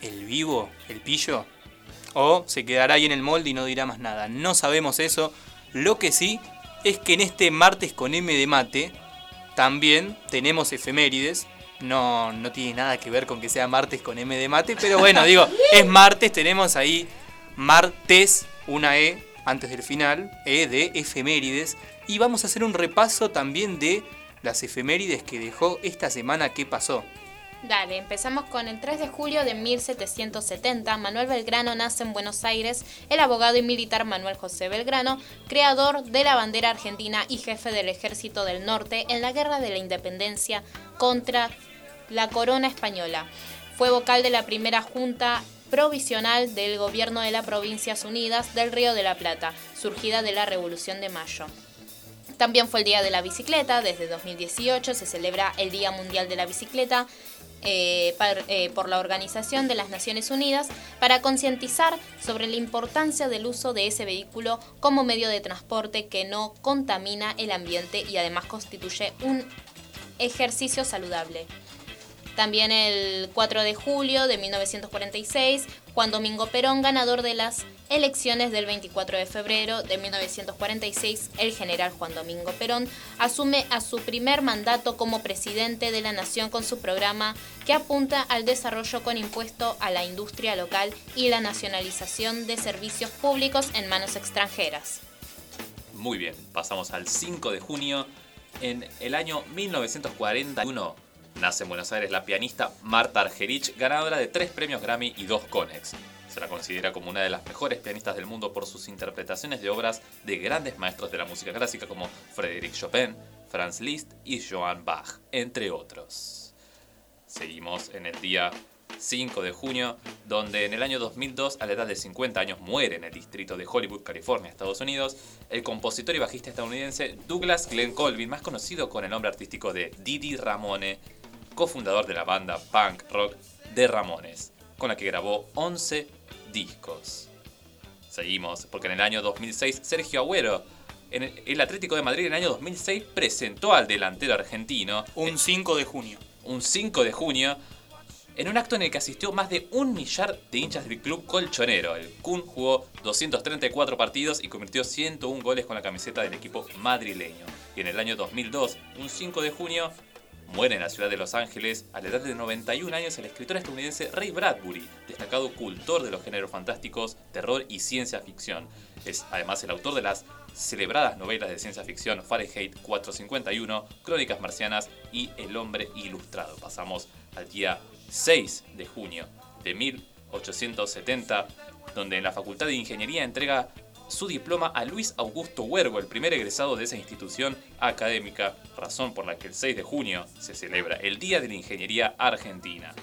el vivo, el pillo? ¿O se quedará ahí en el molde y no dirá más nada? No sabemos eso. Lo que sí es que en este martes con M de mate también tenemos efemérides. No, no tiene nada que ver con que sea martes con M de mate, pero bueno, digo, es martes, tenemos ahí martes, una E antes del final, E de efemérides. Y vamos a hacer un repaso también de las efemérides que dejó esta semana que pasó. Dale, empezamos con el 3 de julio de 1770. Manuel Belgrano nace en Buenos Aires, el abogado y militar Manuel José Belgrano, creador de la bandera argentina y jefe del Ejército del Norte en la Guerra de la Independencia contra la corona española. Fue vocal de la primera junta provisional del gobierno de las Provincias Unidas del Río de la Plata, surgida de la Revolución de Mayo. También fue el Día de la Bicicleta, desde 2018 se celebra el Día Mundial de la Bicicleta eh, eh, por la Organización de las Naciones Unidas para concientizar sobre la importancia del uso de ese vehículo como medio de transporte que no contamina el ambiente y además constituye un ejercicio saludable. También el 4 de julio de 1946, Juan Domingo Perón, ganador de las elecciones del 24 de febrero de 1946, el general Juan Domingo Perón asume a su primer mandato como presidente de la nación con su programa que apunta al desarrollo con impuesto a la industria local y la nacionalización de servicios públicos en manos extranjeras. Muy bien, pasamos al 5 de junio. En el año 1941 nace en Buenos Aires la pianista Marta Argerich, ganadora de tres premios Grammy y dos Conex. Se la considera como una de las mejores pianistas del mundo por sus interpretaciones de obras de grandes maestros de la música clásica como Frédéric Chopin, Franz Liszt y Johann Bach, entre otros. Seguimos en el día 5 de junio, donde en el año 2002, a la edad de 50 años, muere en el distrito de Hollywood, California, Estados Unidos, el compositor y bajista estadounidense Douglas Glenn Colvin, más conocido con el nombre artístico de Didi Ramone, cofundador de la banda punk rock de Ramones, con la que grabó 11 discos. Seguimos, porque en el año 2006 Sergio Agüero, en el- Atlético de Madrid en el año 2006, presentó al delantero argentino. Un 5 de junio. Un 5 de junio, en un acto en el que asistió más de un millar de hinchas del club colchonero. El Kun jugó 234 partidos y convirtió 101 goles con la camiseta del equipo madrileño. Y en el año 2002, un 5 de junio, muere en la ciudad de Los Ángeles a la edad de 91 años el escritor estadounidense Ray Bradbury, destacado cultor de los géneros fantásticos, terror y ciencia ficción. Es además el autor de las celebradas novelas de ciencia ficción Fahrenheit 451, Crónicas Marcianas y El Hombre Ilustrado. Pasamos al día 6 de junio de 1870, donde en la Facultad de Ingeniería entrega su diploma a Luis Augusto Huergo, el primer egresado de esa institución académica, razón por la que el 6 de junio se celebra el Día de la Ingeniería Argentina.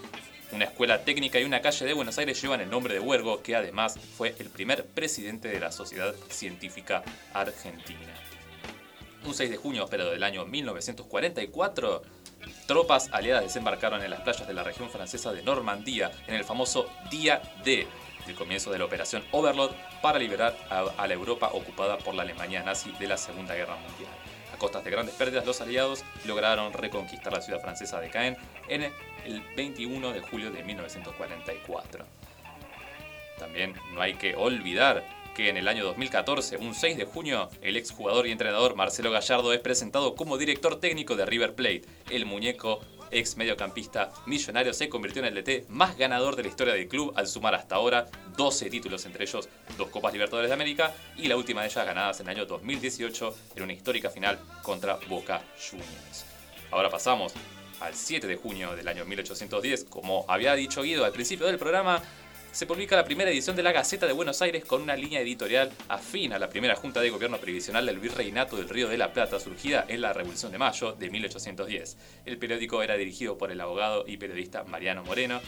Una escuela técnica y una calle de Buenos Aires llevan el nombre de Huergo, que además fue el primer presidente de la Sociedad Científica Argentina. Un 6 de junio, pero del año 1944, tropas aliadas desembarcaron en las playas de la región francesa de Normandía en el famoso Día D, el comienzo de la operación Overlord para liberar a, la Europa ocupada por la Alemania nazi de la Segunda Guerra Mundial. A costas de grandes pérdidas, los aliados lograron reconquistar la ciudad francesa de Caen en el 21 de julio de 1944. También no hay que olvidar que en el año 2014, un 6 de junio, el exjugador y entrenador Marcelo Gallardo es presentado como director técnico de River Plate. El muñeco ex mediocampista millonario se convirtió en el DT más ganador de la historia del club al sumar hasta ahora 12 títulos, entre ellos dos Copas Libertadores de América y la última de ellas ganadas en el año 2018 en una histórica final contra Boca Juniors. Ahora pasamos al 7 de junio del año 1810, como había dicho Guido al principio del programa, se publica la primera edición de la Gaceta de Buenos Aires con una línea editorial afín a la primera Junta de Gobierno Previsional del Virreinato del Río de la Plata, surgida en la Revolución de Mayo de 1810. El periódico era dirigido por el abogado y periodista Mariano Moreno,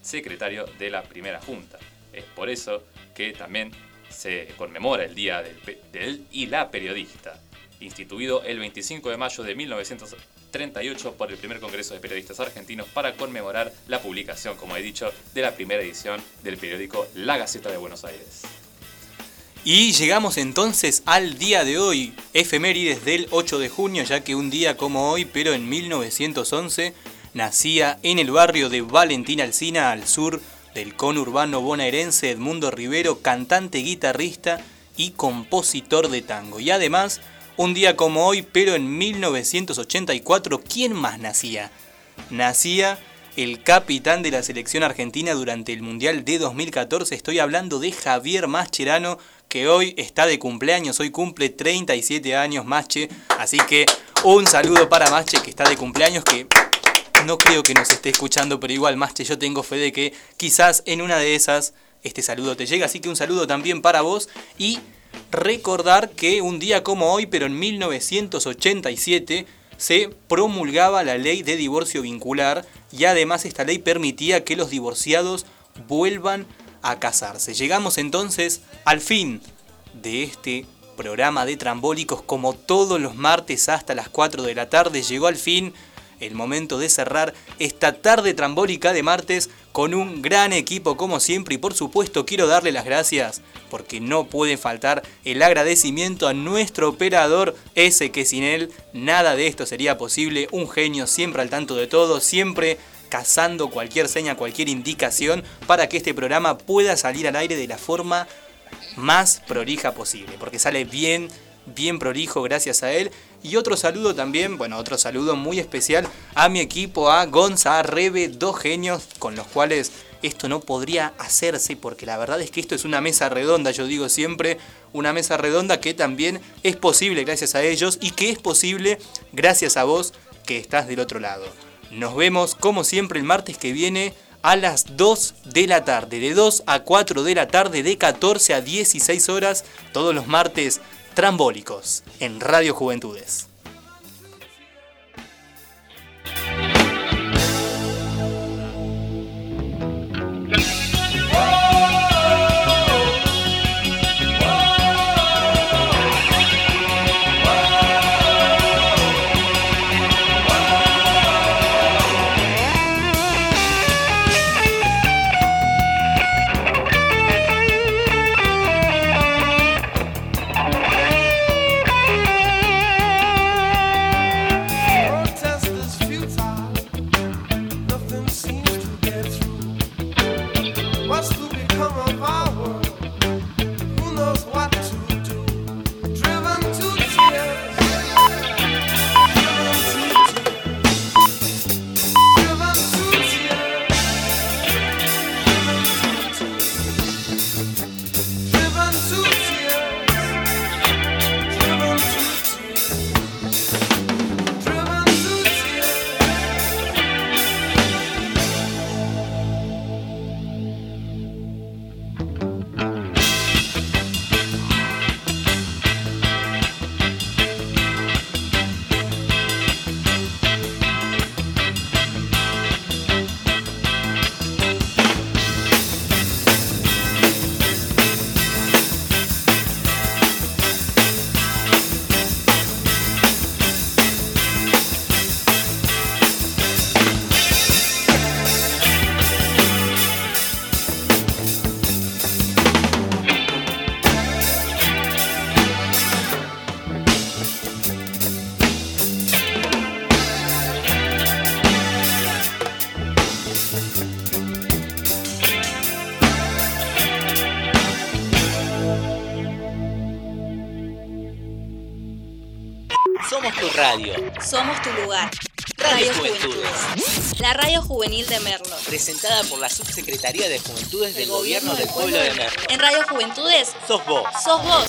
secretario de la primera Junta. Es por eso que también se conmemora el Día del, del y la Periodista, instituido el 25 de mayo de 1938 por el primer Congreso de Periodistas Argentinos para conmemorar la publicación, como he dicho, de la primera edición del periódico La Gaceta de Buenos Aires. Y llegamos entonces al día de hoy, efemérides del 8 de junio, ya que un día como hoy, pero en 1911, nacía en el barrio de Valentín Alsina, al sur del conurbano bonaerense, Edmundo Rivero, cantante, guitarrista y compositor de tango. Y además, un día como hoy, pero en 1984, ¿quién más nacía? Nacía el capitán de la selección argentina durante el Mundial de 2014. Estoy hablando de Javier Mascherano, que hoy está de cumpleaños. Hoy cumple 37 años Masche. Así que un saludo para Masche, que está de cumpleaños, que no creo que nos esté escuchando, pero igual Masche, yo tengo fe de que quizás en una de esas este saludo te llega. Así que un saludo también para vos. Y recordar que un día como hoy, pero en 1987, se promulgaba la ley de divorcio vincular y además esta ley permitía que los divorciados vuelvan a casarse. Llegamos entonces al fin de este programa de trambólicos como todos los martes hasta las 4 de la tarde. Llegó al fin el momento de cerrar esta tarde trambólica de martes con un gran equipo como siempre y por supuesto quiero darle las gracias porque no puede faltar el agradecimiento a nuestro operador ese que sin él nada de esto sería posible, un genio siempre al tanto de todo, siempre cazando cualquier seña, cualquier indicación para que este programa pueda salir al aire de la forma más prolija posible, porque sale bien, bien prolijo gracias a él. Y otro saludo también, bueno, otro saludo muy especial a mi equipo, a Gonza, a Rebe, dos genios con los cuales esto no podría hacerse, porque la verdad es que esto es una mesa redonda, yo digo siempre, una mesa redonda que también es posible gracias a ellos y que es posible gracias a vos que estás del otro lado. Nos vemos como siempre el martes que viene a las 2 de la tarde, de 2 a 4 de la tarde, de 14 a 16 horas, todos los martes trambólicos en Radio Juventudes. Presentada por la Subsecretaría de Juventudes del Gobierno del Pueblo de Merlo. En Radio Juventudes Sos vos. sos vos.